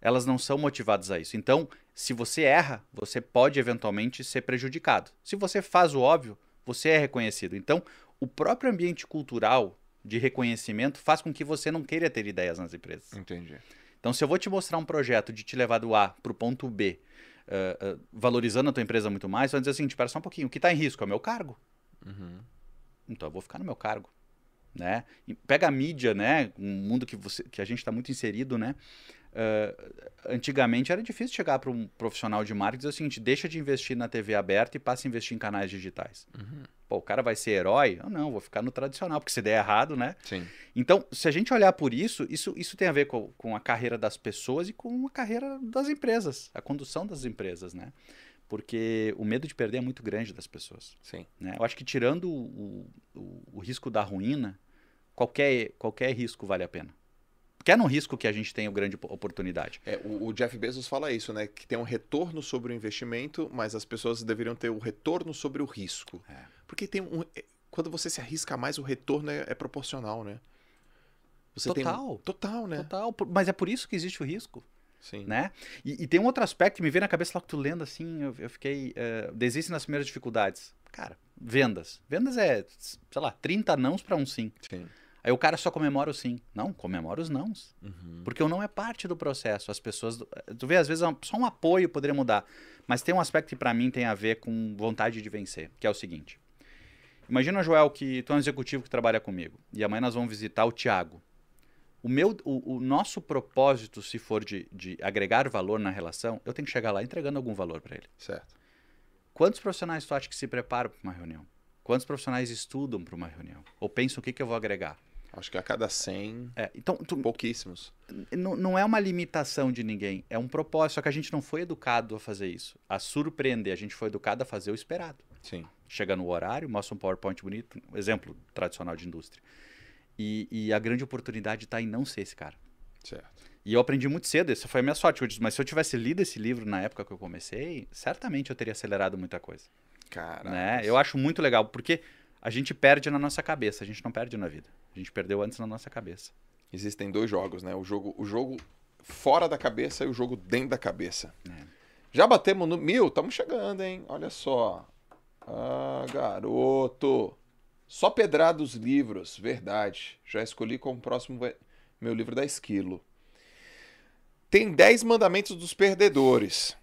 elas não são motivadas a isso. Então, se você erra, você pode eventualmente ser prejudicado. Se você faz o óbvio, você é reconhecido. Então, o próprio ambiente cultural de reconhecimento faz com que você não queira ter ideias nas empresas. Entendi. Então, se eu vou te mostrar um projeto de te levar do A para o ponto B, eh, eh, valorizando a tua empresa muito mais, você vai dizer assim, espera só um pouquinho, o que está em risco é o meu cargo. Uhum. Então eu vou ficar no meu cargo, né? E pega a mídia, né? Um mundo que você, que a gente está muito inserido, né? Ah, antigamente era difícil chegar para um profissional de marketing e dizer o seguinte: deixa de investir na TV aberta e passa a investir em canais digitais. Uhum. Pô, o cara vai ser herói? Eu não, vou ficar no tradicional, porque se der errado, né? Sim. Então, se a gente olhar por isso, isso, isso tem a ver com, com a carreira das pessoas e com a carreira das empresas, a condução das empresas, né? Porque o medo de perder é muito grande das pessoas. Sim. Né? Eu acho que tirando o, o, o risco da ruína, qualquer, qualquer risco vale a pena. Porque é no risco que a gente tem grande po- oportunidade. É, o, o Jeff Bezos fala isso, né? Que tem um retorno sobre o investimento, mas as pessoas deveriam ter o retorno sobre o risco. É. Porque tem um. é, Quando você se arrisca mais, o retorno é, é proporcional, né? Você tem um- Total. total, né? Total. Mas é por isso que existe o risco. Sim. né? E, e tem um outro aspecto que me veio na cabeça lá que tu lendo assim, eu, eu fiquei. eh, desiste nas primeiras dificuldades. Cara, vendas. Vendas é, sei lá, 30 nãos para um sim. Sim. Aí o cara só comemora o sim. Não, comemora os nãos. Uhum. Porque o não é parte do processo. As pessoas. Tu vê, às vezes, um- só um apoio poderia mudar. Mas tem um aspecto que pra mim tem a ver com vontade de vencer, que é o seguinte. Imagina, Joel, que tu é um executivo que trabalha comigo. E amanhã nós vamos visitar o Tiago. O, meu, o, o nosso propósito, se for de, de agregar valor na relação, eu tenho que chegar lá entregando algum valor para ele. Certo. Quantos profissionais tu acha que se preparam para uma reunião? Quantos profissionais estudam para uma reunião? Ou pensam o que, que eu vou agregar? Acho que a cada 100, É, então, tu, pouquíssimos. não, não é uma limitação de ninguém, é um propósito. Só que a gente não foi educado a fazer isso, a surpreender. A gente foi educado a fazer o esperado. Sim. Chega no horário, mostra um PowerPoint bonito, um exemplo tradicional de indústria. E, e a grande oportunidade está em não ser esse cara. Certo. E eu aprendi muito cedo, essa foi a minha sorte. Eu disse, mas se eu tivesse lido esse livro na época que eu comecei, certamente eu teria acelerado muita coisa. Caraca. Né? Eu acho muito legal, porque a gente perde na nossa cabeça, a gente não perde na vida. A gente perdeu antes na nossa cabeça. Existem dois jogos, né? O jogo, o jogo fora da cabeça e o jogo dentro da cabeça. É. Já batemos no mil? Estamos chegando, hein? Olha só. Ah, garoto. Só pedrados livros, verdade. Já escolhi como próximo meu livro da Esquilo. Tem 10 mandamentos dos perdedores.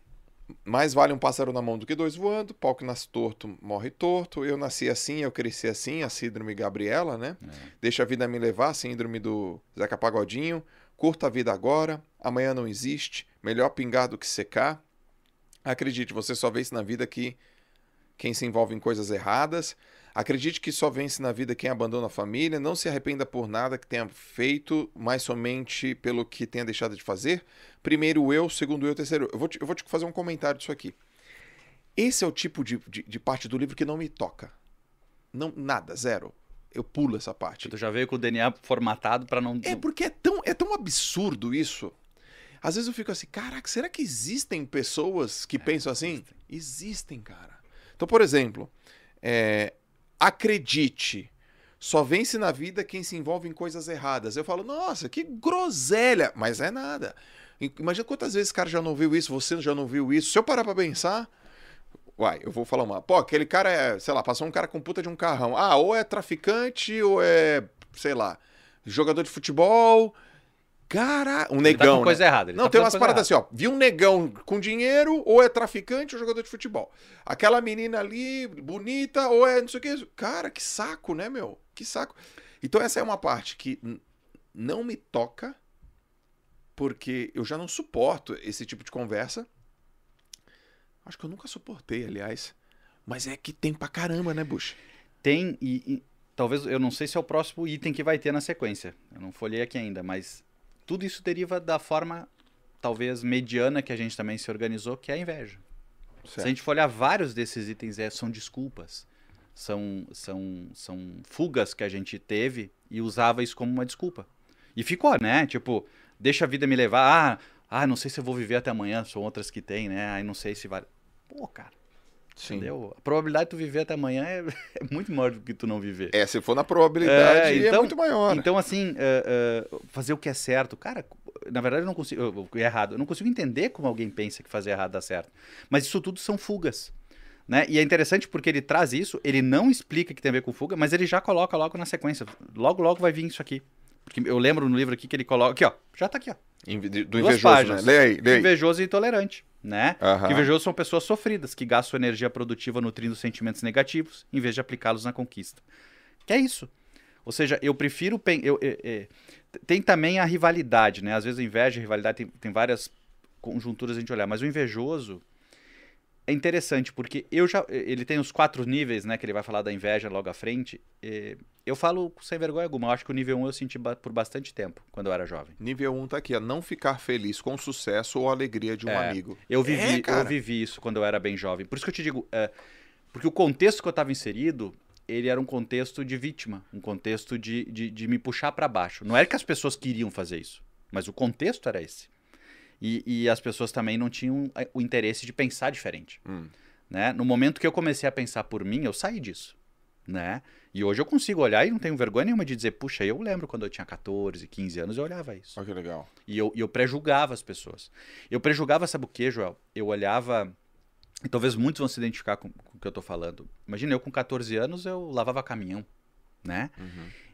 Mais vale um pássaro na mão do que dois voando. Pau que nasce torto, morre torto. Eu nasci assim, eu cresci assim. A síndrome Gabriela, né? Deixa a vida me levar, síndrome do Zeca Pagodinho. Curta a vida agora. Amanhã não existe. Melhor pingar do que secar. Acredite, você só vence na vida que quem se envolve em coisas erradas. Acredite que só vence na vida quem abandona a família. Não se arrependa por nada que tenha feito, mas somente pelo que tenha deixado de fazer. Primeiro eu, segundo eu, terceiro eu. Eu vou te, eu vou te fazer um comentário disso aqui. Esse é o tipo de, de, de parte do livro que não me toca. Não, nada, zero. Eu pulo essa parte. Tu já veio com o DNA formatado para não. É porque é tão, é tão absurdo isso. Às vezes eu fico assim, caraca, será que existem pessoas que pensam assim? Existem. cara. Então, por exemplo, é, acredite, só vence na vida quem se envolve em coisas erradas. Eu falo, nossa, que groselha, mas é nada. Imagina quantas vezes o cara já não viu isso, você já não viu isso. Se eu parar pra pensar, Uai, eu vou falar uma. Pô, aquele cara é, sei lá, passou um cara com puta de um carrão. Ah, ou é traficante, ou é, sei lá, jogador de futebol. Cara, um Ele tá negão. com coisa né? errada. ele Não, tá tem umas paradas assim, ó. Vi um negão com dinheiro, ou é traficante ou jogador de futebol. Aquela menina ali, bonita, ou é não sei o que. Cara, que saco, né, meu? Que saco. Então, essa é uma parte que não me toca, porque eu já não suporto esse tipo de conversa. Acho que eu nunca suportei, aliás. Mas é que tem pra caramba, né, Bush? Tem, e, e talvez, eu não sei se é o próximo item que vai ter na sequência. Eu não folhei aqui ainda, mas tudo isso deriva da forma, talvez, mediana que a gente também se organizou, que é a inveja. Se a gente for olhar vários desses itens, é, são desculpas. São, são, são fugas que a gente teve e usava isso como uma desculpa. E ficou, né? Tipo, deixa a vida me levar. Ah, ah, não sei se eu vou viver até amanhã, são outras que tem, né? Aí não sei se vai. Pô, cara, Sim. entendeu? A probabilidade de tu viver até amanhã é, é muito maior do que tu não viver. É, se for na probabilidade, É, é, então- muito maior. né? Então, assim, é, é, fazer o que é certo. Cara, na verdade, eu não consigo. eu- O que é errado. Eu não consigo entender como alguém pensa que fazer errado dá certo. Mas isso tudo são fugas. Né? E é interessante porque ele traz isso, ele não explica que tem a ver com fuga, mas ele já coloca logo na sequência. Logo, logo vai vir isso aqui. Porque eu lembro no livro aqui que ele coloca. Aqui, ó. Já tá aqui, ó. Inve- Do Duas invejoso, páginas. né? Lê aí, lê aí. Invejoso e intolerante, né? Que invejosos são pessoas sofridas, que gastam energia produtiva nutrindo sentimentos negativos, em vez de aplicá-los na conquista. Que é isso. Ou seja, eu prefiro. Eu, eu- eu- tem também a rivalidade, né? Às vezes a inveja e a rivalidade tem, tem várias conjunturas a gente olhar, mas o invejoso é interessante, porque eu já. Ele tem os quatro níveis, né? Que ele vai falar da inveja logo à frente. Eu falo sem vergonha alguma. Eu acho que o nível 1 eu senti por bastante tempo, quando eu era jovem. Nível 1 tá aqui, ó. Não ficar feliz com o sucesso ou a alegria de um É. amigo. Eu vivi, É, eu vivi isso quando eu era bem jovem. Por isso que eu te digo, é, porque o contexto que eu estava inserido, ele era um contexto de vítima, um contexto de, de, de me puxar para baixo. Não era que as pessoas queriam fazer isso. mas o contexto era esse. E, e as pessoas também não tinham eh, o interesse de pensar diferente. Hum. Né? No momento que eu comecei a pensar por mim, eu saí disso. Né? E hoje eu consigo olhar e não tenho vergonha nenhuma de dizer, puxa, eu lembro quando eu tinha 14, 15 anos, eu olhava isso. Olha que legal. E eu, e eu prejulgava as pessoas. Eu prejulgava, sabe o que, Joel? Eu olhava. E talvez muitos vão se identificar com, com o que eu tô falando. Imagina, eu com 14 anos, eu lavava caminhão, né?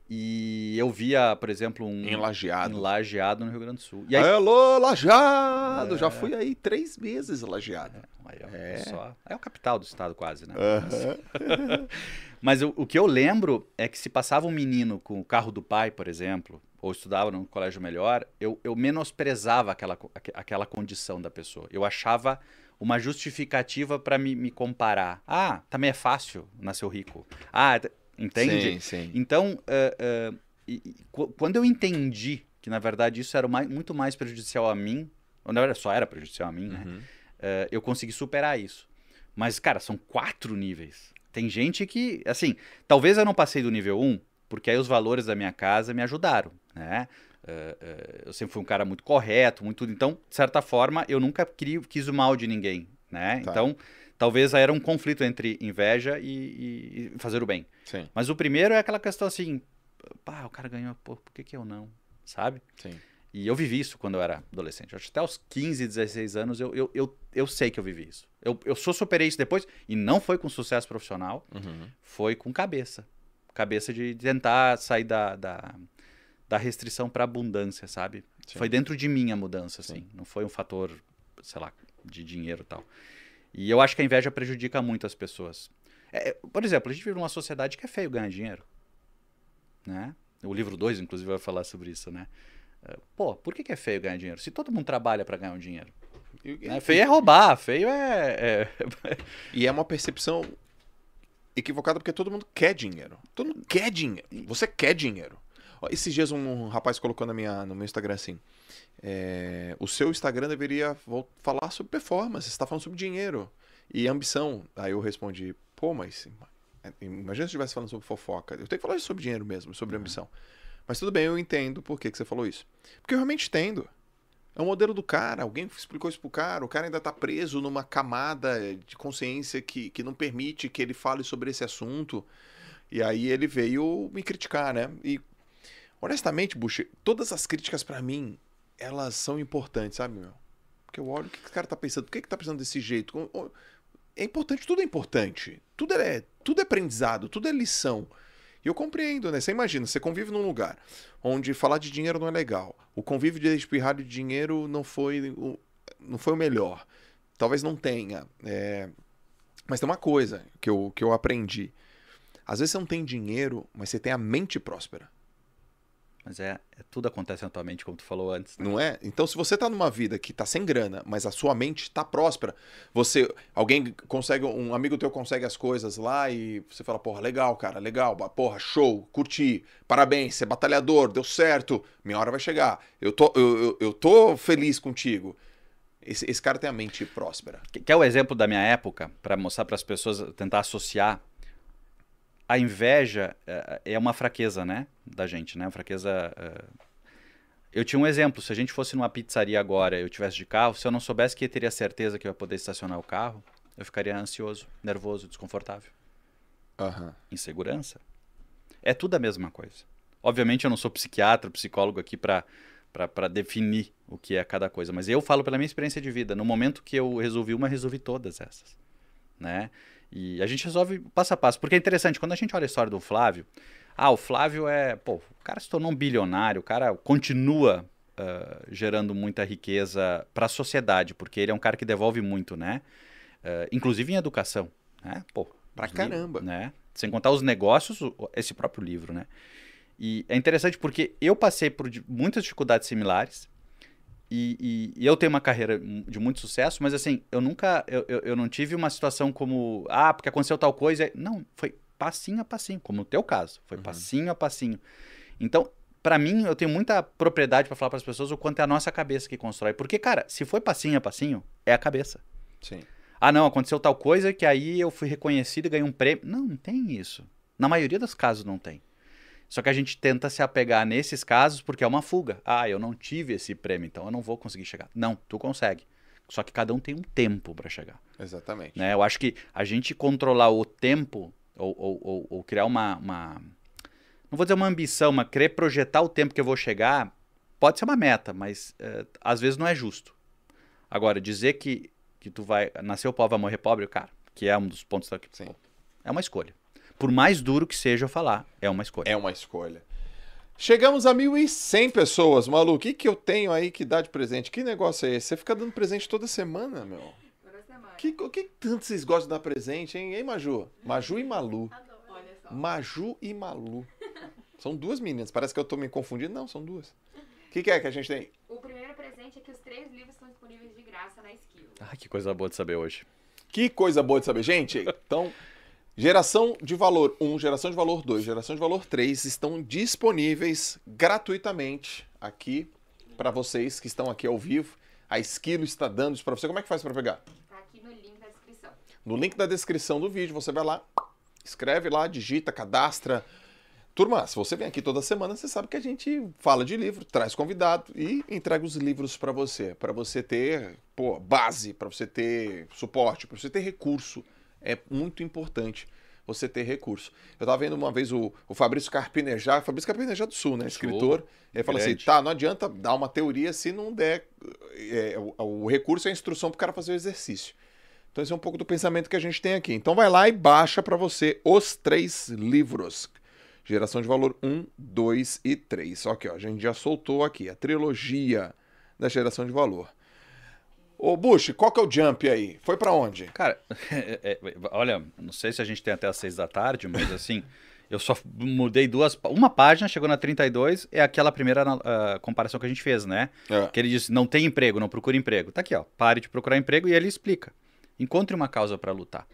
E eu via, por exemplo, um. Em Lajeado. em Lajeado no Rio Grande do Sul. E aí, Alô, Lajeado! É. Já fui aí três vezes, Lajeado. aí, ó, É. só, é o capital do estado, quase, né? Aham. Mas o, o que eu lembro é que se passava um menino com o carro do pai, por exemplo, ou estudava num colégio melhor, eu, eu menosprezava aquela, aquela condição da pessoa. Eu achava uma justificativa para me, me comparar. Ah, também é fácil nascer rico. Ah, entende? Sim, sim. Então, eh, eh, e- qu- quando eu entendi que, na verdade, isso era mai- muito mais prejudicial a mim, ou na verdade só era prejudicial a mim, né? Uhum. eh, eu consegui superar isso. Mas, cara, são quatro níveis. Tem gente que, assim, talvez eu não passei do nível 1, porque aí os valores da minha casa me ajudaram, né? Eh, eh, eu sempre fui um cara muito correto, muito. Então, de certa forma, eu nunca queria, quis o mal de ninguém, né? Tá. Então, talvez era um conflito entre inveja e, e- fazer o bem. Sim, Mas o primeiro é aquela questão assim, pá, o cara ganhou, pô, por que, que eu não? Sabe? sim. E eu vivi isso quando eu era adolescente. Acho até os 15, 16 anos eu, eu, eu, eu sei que eu vivi isso. Eu, eu só superei isso depois, e não foi com sucesso profissional, Uhum. foi com cabeça. Cabeça de tentar sair da, da, da restrição para abundância, sabe? Sim. Foi dentro de mim a mudança, assim. Sim. Não foi um fator, sei lá, de dinheiro e tal. E eu acho que a inveja prejudica muito as pessoas. É, é, por exemplo, a gente vive numa sociedade que é feio ganhar dinheiro. Né? O livro 2, inclusive, vai falar sobre isso, né? É, Pô, por que, que é feio ganhar dinheiro? Se todo mundo trabalha para ganhar um dinheiro. Né? Feio é roubar, feio é. é- e é uma percepção equivocada porque todo mundo quer dinheiro. Todo mundo quer dinheiro. Você quer dinheiro. Esses dias um rapaz colocou na minha, no meu Instagram assim: é, o seu Instagram deveria falar sobre performance, você está falando sobre dinheiro e ambição. Aí eu respondi: pô, mas é, imagina se eu estivesse falando sobre fofoca. Eu tenho que falar sobre dinheiro mesmo, sobre ambição. Mas tudo bem, eu entendo por que, que você falou isso. Porque eu realmente entendo. É o modelo do cara. Alguém explicou isso pro cara. O cara ainda tá preso numa camada de consciência que, que não permite que ele fale sobre esse assunto. E aí ele veio me criticar, né? E honestamente, Bush, todas as críticas pra mim, elas são importantes, sabe, meu? Porque eu olho o que que o cara tá pensando, por que que tá pensando desse jeito? É importante, tudo é importante. Tudo é, tudo é aprendizado, tudo é lição. E eu compreendo, né? Você imagina, você convive num lugar onde falar de dinheiro não é legal. O convívio de espirrar de dinheiro não foi o, não foi o melhor. Talvez não tenha. é, Mas tem uma coisa que eu, que eu aprendi. Às vezes você não tem dinheiro, mas você tem a mente próspera. Mas é, é- tudo acontece na tua mente, como tu falou antes. né? Não é? Então, se você tá numa vida que tá sem grana, mas a sua mente tá próspera, você. Alguém consegue. Um amigo teu consegue as coisas lá e você fala, porra, legal, cara, legal, porra, show, curti, parabéns, você é batalhador, deu certo, minha hora vai chegar. Eu tô, eu, eu, eu tô feliz contigo. Esse, esse cara tem a mente próspera. Que- Quer o exemplo da minha época, para mostrar para as pessoas, tentar associar? A inveja é, é uma fraqueza, né? Da gente, né? Uma fraqueza. é, Eu tinha um exemplo. Se a gente fosse numa pizzaria agora eu tivesse de carro, se eu não soubesse que eu teria certeza que eu ia poder estacionar o carro, eu ficaria ansioso, nervoso, desconfortável. Aham. Insegurança. É tudo a mesma coisa. Obviamente eu não sou psiquiatra, psicólogo aqui para para definir o que é cada coisa, mas eu falo pela minha experiência de vida. No momento que eu resolvi uma, resolvi todas essas, né? E a gente resolve passo a passo, porque é interessante quando a gente olha a história do Flávio. Ah, o Flávio é, pô, o cara se tornou um bilionário, o cara continua ah, gerando muita riqueza para a sociedade, porque ele é um cara que devolve muito, né? Ah, inclusive em educação, né? Pô, Pra caramba. né? Sem contar os negócios, esse próprio livro, né? E é interessante porque eu passei por muitas dificuldades similares e, e- e eu tenho uma carreira de muito sucesso, mas assim, eu nunca, eu, eu, eu não tive uma situação como, ah, porque aconteceu tal coisa. Não, foi passinho a passinho, como no teu caso, foi passinho a passinho. Então, pra mim, eu tenho muita propriedade pra falar para as pessoas o quanto é a nossa cabeça que constrói. Porque, cara, se foi passinho a passinho, é a cabeça. Sim. Ah, não, aconteceu tal coisa que aí eu fui reconhecido e ganhei um prêmio. Não, não tem isso. Na maioria dos casos não tem. Só que a gente tenta se apegar nesses casos porque é uma fuga. Ah, eu não tive esse prêmio, então eu não vou conseguir chegar. Não, tu consegue. Só que cada um tem um tempo para chegar. Exatamente. Né? Eu acho que a gente controlar o tempo ou, ou, ou, ou criar uma, uma, Não vou dizer uma ambição, mas querer projetar o tempo que eu vou chegar pode ser uma meta, mas é, às vezes não é justo. Agora, dizer que, que tu vai. Nascer pobre, vai morrer pobre, cara, que é um dos pontos daqui. Sim. É uma escolha. Por mais duro que seja eu falar, é uma escolha. É uma escolha. Chegamos a 1.100 pessoas, Malu. O que, que eu tenho aí que dá de presente? Que negócio é esse? Você fica dando presente toda semana, meu. Toda semana. Que, o que tanto vocês gostam de dar presente, hein? Hein, Maju? Maju e Malu. Olha só. Maju e Malu. São duas meninas. Parece que eu tô me confundindo. Não, são duas. O que, que é que a gente tem? O primeiro presente é que os três livros estão disponíveis de graça na Skill. Ai, que coisa boa de saber hoje. Que coisa boa de saber. Gente, então, geração de valor 1, geração de valor 2, geração de valor 3 estão disponíveis gratuitamente aqui para vocês que estão aqui ao vivo. A Esquilo está dando isso para você. Como é que faz para pegar? Tá aqui no link da descrição. No link da descrição do vídeo, você vai lá, escreve lá, digita, cadastra. Turma, se você vem aqui toda semana, você sabe que a gente fala de livro, traz convidado e entrega os livros para você, para você ter, pô, base, para você ter suporte, para você ter recurso. É muito importante você ter recurso. Eu tava vendo uma vez o, o Fabrício Carpinejar, Fabrício Carpinejar do Sul, né, escritor, ele fala assim, tá, não adianta dar uma teoria se não der é, o, o recurso é a instrução pro cara fazer o exercício. Então esse é um pouco do pensamento que a gente tem aqui. Então vai lá e baixa para você os três livros. Geração de valor 1, 2 e 3. Ok, ó, a gente já soltou aqui a trilogia da geração de valor. Ô Bush, qual que é o jump aí? Foi para onde? Cara, é- é- olha, não sei se a gente tem até às seis da tarde, mas assim, eu só mudei duas. Uma página, chegou na 32, é aquela primeira ah, comparação que a gente fez, né? É. Que ele disse: não tem emprego, não procura emprego. Tá aqui, ó. Pare de procurar emprego e ele explica. Encontre uma causa para lutar.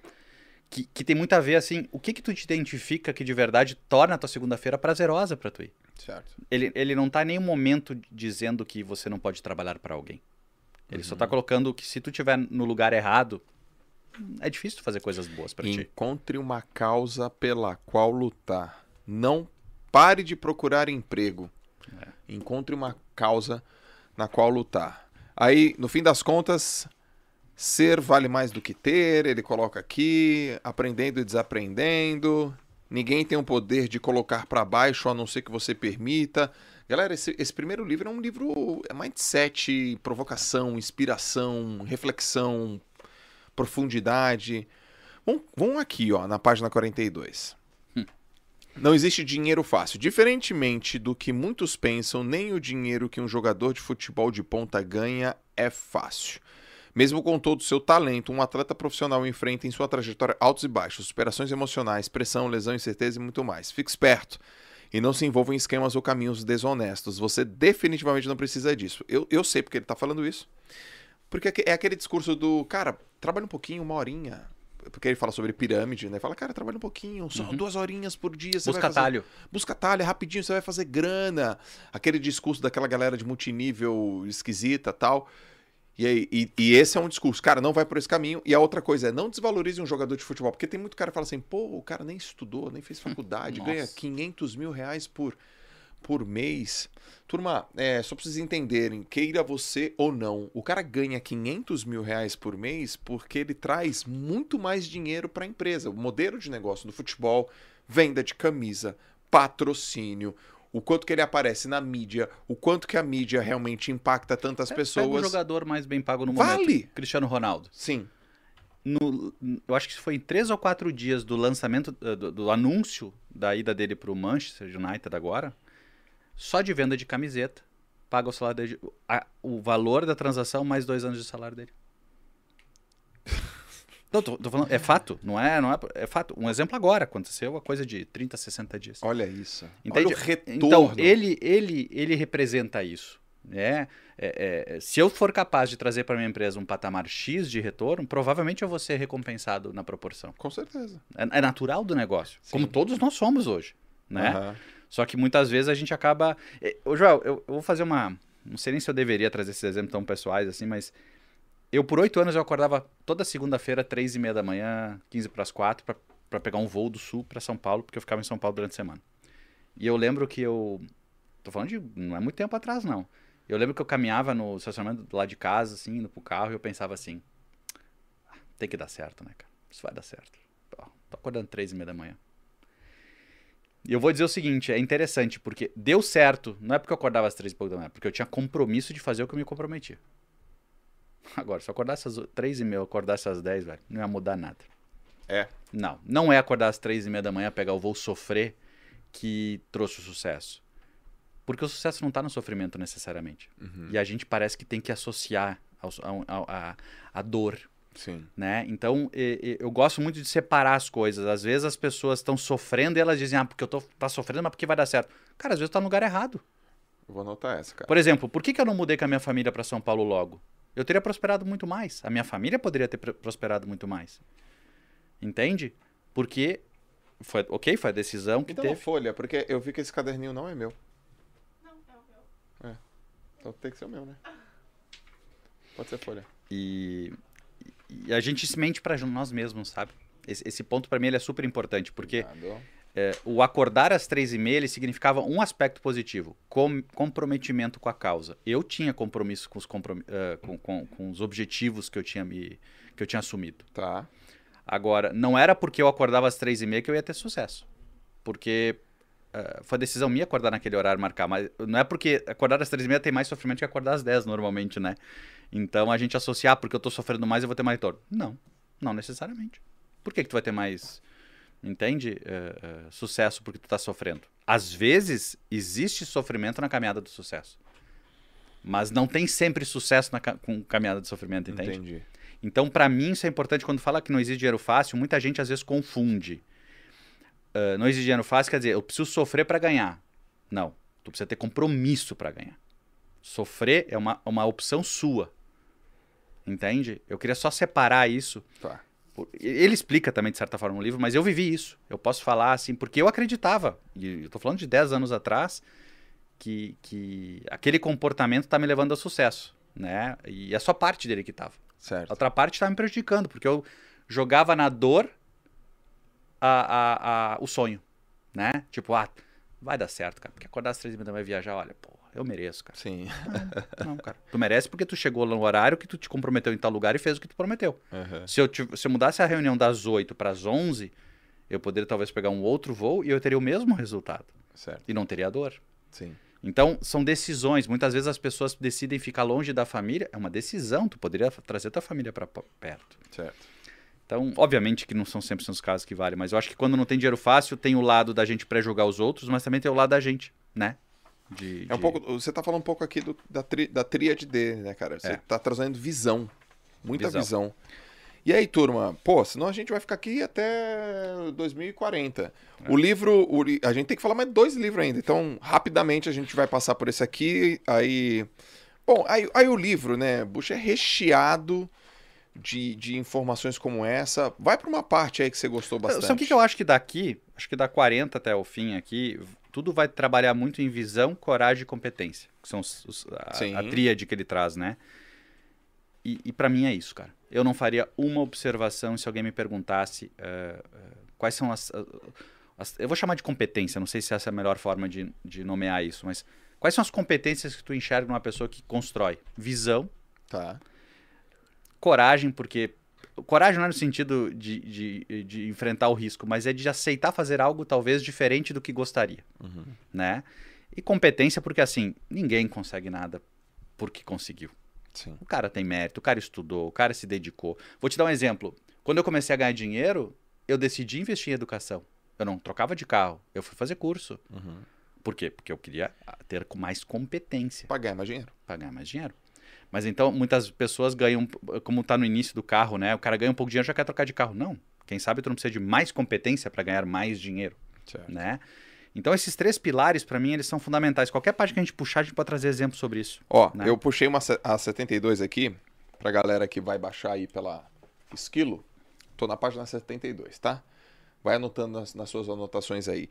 Que, que tem muito a ver, assim, o que que tu te identifica que de verdade torna a tua segunda-feira prazerosa para tu ir? Certo. Ele, ele não tá em nenhum momento dizendo que você não pode trabalhar para alguém. Ele só tá colocando que se tu tiver no lugar errado, é difícil fazer coisas boas para ti. Encontre uma causa pela qual lutar. Não pare de procurar emprego. É. Encontre uma causa na qual lutar. Aí, no fim das contas, ser vale mais do que ter, ele coloca aqui, aprendendo e desaprendendo. Ninguém tem o poder de colocar para baixo a não ser que você permita. Galera, esse, esse primeiro livro é um livro é mindset, provocação, inspiração, reflexão, profundidade. Vamos, vamos aqui, ó, na página 42. Não existe dinheiro fácil. Diferentemente do que muitos pensam, nem o dinheiro que um jogador de futebol de ponta ganha é fácil. Mesmo com todo o seu talento, um atleta profissional enfrenta em sua trajetória altos e baixos, superações emocionais, pressão, lesão, incerteza e muito mais. Fique esperto e não se envolva em esquemas ou caminhos desonestos. Você definitivamente não precisa disso. Eu, eu sei porque ele está falando isso. Porque é é aquele discurso do, cara, trabalha um pouquinho, uma horinha. Porque ele fala sobre pirâmide, né? Fala, cara, trabalha um pouquinho, só duas horinhas por dia. Você Busca vai fazer... atalho. Busca atalho, é rapidinho, você vai fazer grana. Aquele discurso daquela galera de multinível esquisita tal. E, aí, e, e esse é um discurso, cara, não vai por esse caminho. E a outra coisa é, não desvalorize um jogador de futebol. Porque tem muito cara que fala assim, pô, o cara nem estudou, nem fez faculdade, Nossa. ganha 500 mil reais por, por mês. Turma, é, só pra vocês entenderem, queira você ou não, o cara ganha 500 mil reais por mês porque ele traz muito mais dinheiro para a empresa. O modelo de negócio do futebol, venda de camisa, patrocínio, o quanto que ele aparece na mídia, o quanto que a mídia realmente impacta tantas Pega o pessoas. jogador mais bem pago no Vale! momento. Cristiano Ronaldo. Sim, No- eu acho que foi em três ou quatro dias do lançamento, eh, do, do anúncio da ida dele pro Manchester United agora, só de venda de camiseta, paga o salário dele, a- o valor da transação mais dois anos de salário dele. Não, tô, tô falando, é fato, não é, não é, é fato. Um exemplo agora, aconteceu a coisa de 30, 60 dias. olha isso. Entende? Olha o retorno. Então, ele, ele, ele representa isso. Né? É, é, se eu for capaz de trazer para minha empresa um patamar X de retorno, provavelmente eu vou ser recompensado na proporção. Com certeza. É, é natural do negócio, Sim. como todos nós somos hoje. Né? Aham. Só que muitas vezes a gente acaba. Eh, Ô, Joel, eu, eu vou fazer uma. Não sei nem se eu deveria trazer esses exemplos tão pessoais assim, mas. Eu, por oito anos, eu acordava toda segunda-feira, três e meia da manhã, 15 para as quatro, para pegar um voo do sul para São Paulo, porque eu ficava em São Paulo durante a semana. E eu lembro que eu. Tô falando de. Não é muito tempo atrás, não. Eu lembro que eu caminhava no estacionamento lado de casa, assim, indo pro carro, e eu pensava assim: "Ah, tem que dar certo, né, cara? Isso vai dar certo. Ó, tô acordando três e meia da manhã. E eu vou dizer o seguinte: é interessante, porque deu certo, não é porque eu acordava às três e pouco da manhã, porque eu tinha compromisso de fazer o que eu me comprometi. Agora, se eu acordasse às três e meia, acordasse às dez, velho, não ia mudar nada. É. Não, não é acordar às três e meia da manhã, pegar o voo sofrer que trouxe o sucesso. Porque o sucesso não está no sofrimento necessariamente. E a gente parece que tem que associar a dor, Sim. né? Então, e- e- eu gosto muito de separar as coisas. Às vezes as pessoas estão sofrendo e elas dizem, ah, porque eu tô tá sofrendo, mas porque vai dar certo. Cara, às vezes tá no lugar errado. Eu vou anotar essa, cara. Por exemplo, por que, que eu não mudei com a minha família para São Paulo logo? Eu teria prosperado muito mais. A minha família poderia ter pr- prosperado muito mais. Entende? Porque foi, ok, foi a decisão que uma teve. folha, porque eu vi que esse caderninho não é meu. Não, é o meu. Então tem que ser o meu, né? Pode ser folha. E, e a gente se mente para nós mesmos, sabe? Esse, esse ponto para mim ele é super importante, porque Obrigado. É, o acordar às três e meia ele significava um aspecto positivo, com, comprometimento com a causa. Eu tinha compromisso com os, comprom- eh, com, com- com os objetivos que eu tinha me que eu tinha assumido. Tá. Agora, não era porque eu acordava às três e meia que eu ia ter sucesso. Porque eh, foi decisão minha acordar naquele horário marcar. Mas não é porque acordar às três e meia tem mais sofrimento que acordar às dez normalmente, né? Então a gente associar, porque eu tô sofrendo mais, eu vou ter mais retorno. Não, não necessariamente. Por que, que tu vai ter mais, entende? Eh, eh, sucesso porque tu tá sofrendo. Às vezes, existe sofrimento na caminhada do sucesso. Mas não tem sempre sucesso na ca- com caminhada de sofrimento, entende? Entendi. Então, para mim, isso é importante. Quando fala que não existe dinheiro fácil, muita gente às vezes confunde. Ah, não existe dinheiro fácil, quer dizer, eu preciso sofrer para ganhar. Não. Tu precisa ter compromisso para ganhar. Sofrer é uma, uma opção sua. Entende? Eu queria só separar isso. Tá. Ele explica também, de certa forma, no livro, mas eu vivi isso. Eu posso falar assim, porque eu acreditava. E eu tô falando de 10 anos atrás, que, que aquele comportamento tá me levando ao sucesso. Né? E é só parte dele que tava. A Certo. outra parte estava me prejudicando, porque eu jogava na dor a, a, a- o sonho, né? Tipo, ah, vai dar certo, cara. Porque acordar às três e meia da manhã e viajar, olha, pô, eu mereço, cara. Sim. Não, cara. Tu merece porque tu chegou lá no horário que tu te comprometeu em tal lugar e fez o que tu prometeu. Aham. Se eu, tiv- se eu mudasse a reunião das 8 para as 11, eu poderia talvez pegar um outro voo e eu teria o mesmo resultado. Certo. E não teria dor. Sim. Então, são decisões. Muitas vezes as pessoas decidem ficar longe da família. É uma decisão. Tu poderia trazer tua família para perto. Certo. Então, obviamente que não são sempre os casos que valem, mas eu acho que quando não tem dinheiro fácil, tem o lado da gente pré-julgar os outros, mas também tem o lado da gente, né? De, É um de- pouco, você tá falando um pouco aqui do- da, tri, da tríade D, né, cara? Você É. tá trazendo visão. Muita Visão. visão. E aí, turma? Pô, senão a gente vai ficar aqui até 2040. É. O livro, o a gente tem que falar mais dois livros ainda. Então, rapidamente a gente vai passar por esse aqui. Aí, bom, aí, aí o livro, né, Bush é recheado de, de informações como essa. Vai pra uma parte aí que você gostou bastante. Sabe o que, eu acho que daqui, acho que da 40 até o fim aqui, tudo vai trabalhar muito em visão, coragem e competência, que são os- os- a, a tríade que ele traz, né? E, e para mim é isso, cara. Eu não faria uma observação se alguém me perguntasse eh, eh, quais são as, as- Eu vou chamar de competência, não sei se essa é a melhor forma de, de nomear isso, mas quais são as competências que tu enxerga numa pessoa que constrói? Visão, Tá. Coragem, porque coragem não é no sentido de, de, de enfrentar o risco, mas é de aceitar fazer algo talvez diferente do que gostaria, Uhum. né? E competência porque assim, ninguém consegue nada porque conseguiu. Sim. O cara tem mérito, o cara estudou, o cara se dedicou. Vou te dar um exemplo. Quando eu comecei a ganhar dinheiro, eu decidi investir em educação. Eu não trocava de carro, eu fui fazer curso. Uhum. Por quê? Porque eu queria ter mais competência Pra ganhar mais dinheiro. para ganhar mais dinheiro. Mas então, muitas pessoas ganham, como tá no início do carro, né? O cara ganha um pouco de dinheiro já quer trocar de carro. Não. Quem sabe tu não precisa de mais competência para ganhar mais dinheiro, Certo. né? Então, esses três pilares, para mim, eles são fundamentais. Qualquer página que a gente puxar, a gente pode trazer exemplos sobre isso. Ó, né? eu puxei uma a 72 aqui, pra galera que vai baixar aí pela Esquilo. Tô na página 72, tá? Vai anotando nas, nas suas anotações aí.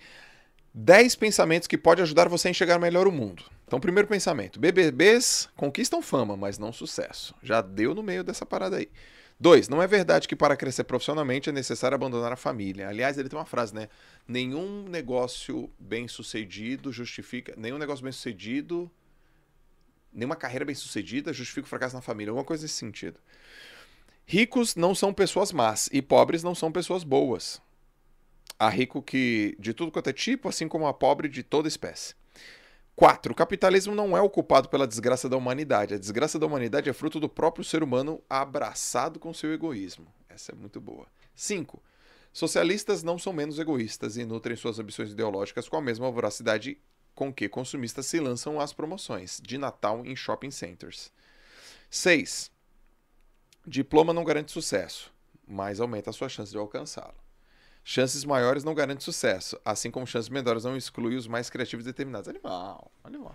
10 pensamentos que pode ajudar você a enxergar melhor o mundo. Então, primeiro pensamento: BBBs conquistam fama, mas não sucesso. Já deu no meio dessa parada aí. Dois, não é verdade que para crescer profissionalmente é necessário abandonar a família. Aliás, ele tem uma frase, né? Nenhum negócio bem sucedido justifica. Nenhum negócio bem sucedido. Nenhuma carreira bem sucedida justifica o fracasso na família. Alguma coisa nesse sentido. Ricos não são pessoas más e pobres não são pessoas boas. Há rico que de tudo quanto é tipo, assim como há pobre de toda espécie. 4. O capitalismo não é o culpado pela desgraça da humanidade. A desgraça da humanidade é fruto do próprio ser humano abraçado com seu egoísmo. Essa é muito boa. 5. Socialistas não são menos egoístas e nutrem suas ambições ideológicas com a mesma voracidade com que consumistas se lançam às promoções de Natal em shopping centers. 6. Diploma não garante sucesso, mas aumenta a sua chance de alcançá-lo. Chances maiores não garantem sucesso, assim como chances menores não excluem os mais criativos e determinados. Animal, animal.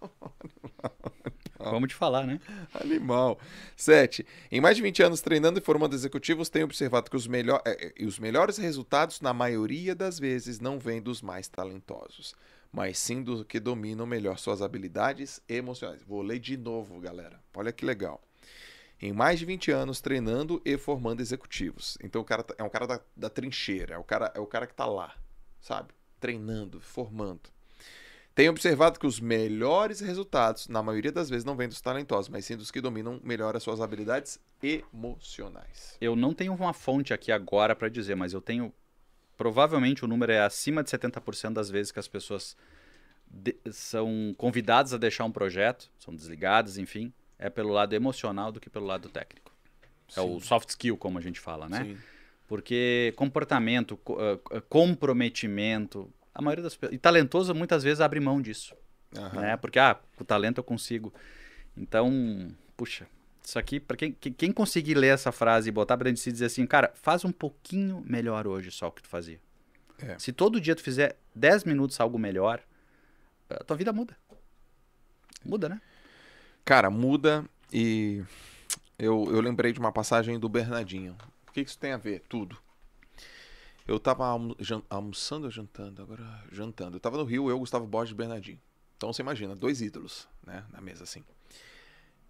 Vamos te falar, né? Animal. 7. Em mais de 20 anos treinando e formando executivos, tenho observado que os, melhor, eh, eh, os melhores resultados, na maioria das vezes, não vêm dos mais talentosos, mas sim dos que dominam melhor suas habilidades emocionais. Vou ler de novo, galera. Olha que legal em mais de 20 anos treinando e formando executivos. Então o cara tá, é um cara da, da trincheira, é o cara, é o cara que está lá, sabe? Treinando, formando. Tenho observado que os melhores resultados, na maioria das vezes, não vêm dos talentosos, mas sim dos que dominam melhor as suas habilidades emocionais. Eu não tenho uma fonte aqui agora para dizer, mas eu tenho. Provavelmente o número é acima de 70% das vezes que as pessoas de... são convidadas a deixar um projeto, são desligadas, enfim, é pelo lado emocional do que pelo lado técnico. Sim. É o soft skill, como a gente fala, né? Sim. Porque comportamento, uh, comprometimento, a maioria das pessoas. E talentoso muitas vezes abre mão disso. Uhum. Né? Porque, ah, com talento eu consigo. Então, puxa, isso aqui, para quem, quem conseguir ler essa frase e botar pra dentro de si dizer assim, cara, faz um pouquinho melhor hoje só o que tu fazia. É. Se todo dia tu fizer 10 minutos algo melhor, a tua vida muda. Muda, né? Cara, muda e eu, eu lembrei de uma passagem do Bernardinho. O que isso tem a ver? Tudo. Eu tava almo almoçando ou jantando? Agora, jantando. Eu tava no Rio, eu, Gustavo Borges e Bernardinho. Então você imagina, dois ídolos, né, na mesa assim.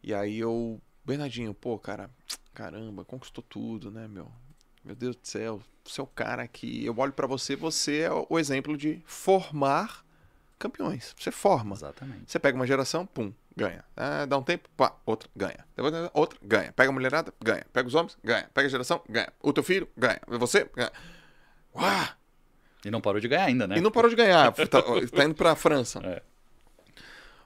E aí eu, Bernardinho, pô, cara, caramba, conquistou tudo, né, meu? Meu Deus do céu, você é o cara que eu olho para você, você é o exemplo de formar campeões. Você forma. Exatamente. Você pega uma geração, pum, ganha. Ah, dá um tempo, pá, outra, ganha. Depois outra, ganha. Pega a mulherada, ganha. Pega os homens, ganha. Pega a geração, ganha. O teu filho, ganha. Você, ganha. Uau! E não parou de ganhar ainda, né? E não parou de ganhar. tá, tá indo pra França. É.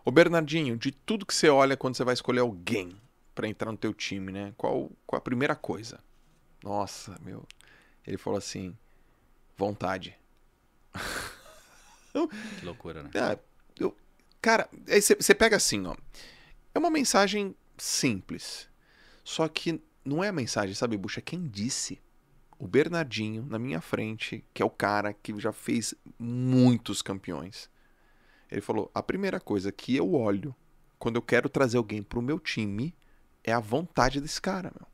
Ô Bernardinho, de tudo que você olha quando você vai escolher alguém para entrar no teu time, né? Qual, qual a primeira coisa? Nossa, meu. Ele falou assim: vontade. Que loucura, né? É, eu, cara, aí você pega assim, ó. É uma mensagem simples. Só que não é a mensagem, sabe, Buxa? É quem disse. O Bernardinho, na minha frente, que é o cara que já fez muitos campeões. Ele falou: a primeira coisa que eu olho quando eu quero trazer alguém pro meu time é a vontade desse cara, meu.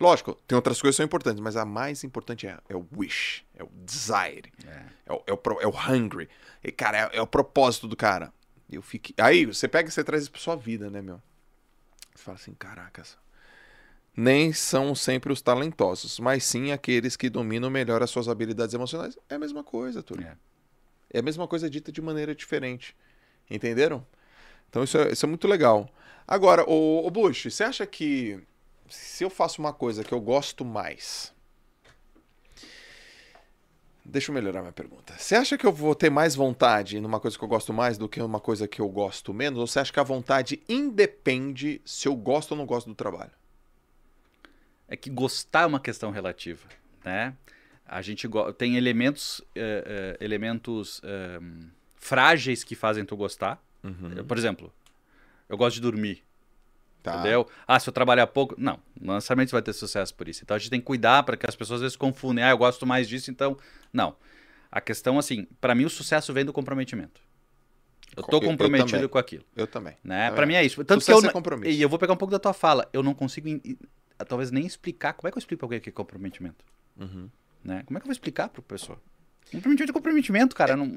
Lógico, tem outras coisas que são importantes, mas a mais importante é, é o wish, é o desire, é, é, o, é, o, é o, hungry. E, cara, é, é, o propósito do cara. Eu fiquei... Aí você pega e você traz isso pra sua vida, né, meu? Você fala assim, caracas. Nem são sempre os talentosos, mas sim aqueles que dominam melhor as suas habilidades emocionais. É a mesma coisa, Túlio. É. é a mesma coisa dita de maneira diferente. Entenderam? Então isso é, isso é muito legal. Agora, o, o Bush, você acha que se eu faço uma coisa que eu gosto mais. Deixa eu melhorar minha pergunta. Você acha que eu vou ter mais vontade numa coisa que eu gosto mais do que numa coisa que eu gosto menos? Ou você acha que a vontade independe se eu gosto ou não gosto do trabalho? É que gostar é uma questão relativa, né? A gente tem elementos, uh, uh, elementos uh, frágeis que fazem tu gostar. Uhum. Por exemplo, eu gosto de dormir. Tá. Entendeu? Ah, se eu trabalhar pouco. Não, não necessariamente você vai ter sucesso por isso. Então a gente tem que cuidar para que as pessoas às vezes confundem. Ah, eu gosto mais disso, então. Não. A questão, assim, para mim o sucesso vem do comprometimento. Eu tô comprometido eu, eu com aquilo. Eu também. Né? Para mim é isso. Tanto sucesso que eu, é compromisso. E eu vou pegar um pouco da tua fala. Eu não consigo, talvez nem explicar. Como é que eu explico pra alguém que é comprometimento? Uhum. Né? Como é que eu vou explicar para pessoa? Comprometimento é comprometimento, cara. Não...